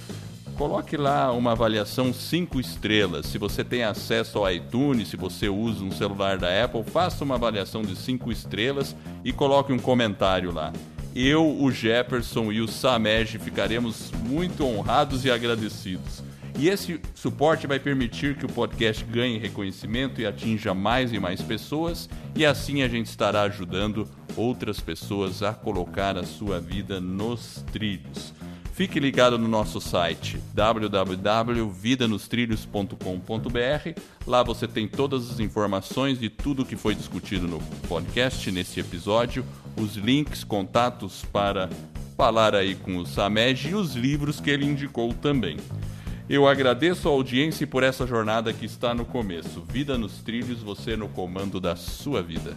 coloque lá uma avaliação 5 estrelas. Se você tem acesso ao iTunes, se você usa um celular da Apple, faça uma avaliação de 5 estrelas e coloque um comentário lá eu, o Jefferson e o Samej ficaremos muito honrados e agradecidos. E esse suporte vai permitir que o podcast ganhe reconhecimento e atinja mais e mais pessoas, e assim a gente estará ajudando outras pessoas a colocar a sua vida nos trilhos. Fique ligado no nosso site www.vidanostrilhos.com.br. Lá você tem todas as informações de tudo que foi discutido no podcast nesse episódio, os links, contatos para falar aí com o Samed e os livros que ele indicou também. Eu agradeço a audiência por essa jornada que está no começo. Vida nos trilhos, você no comando da sua vida.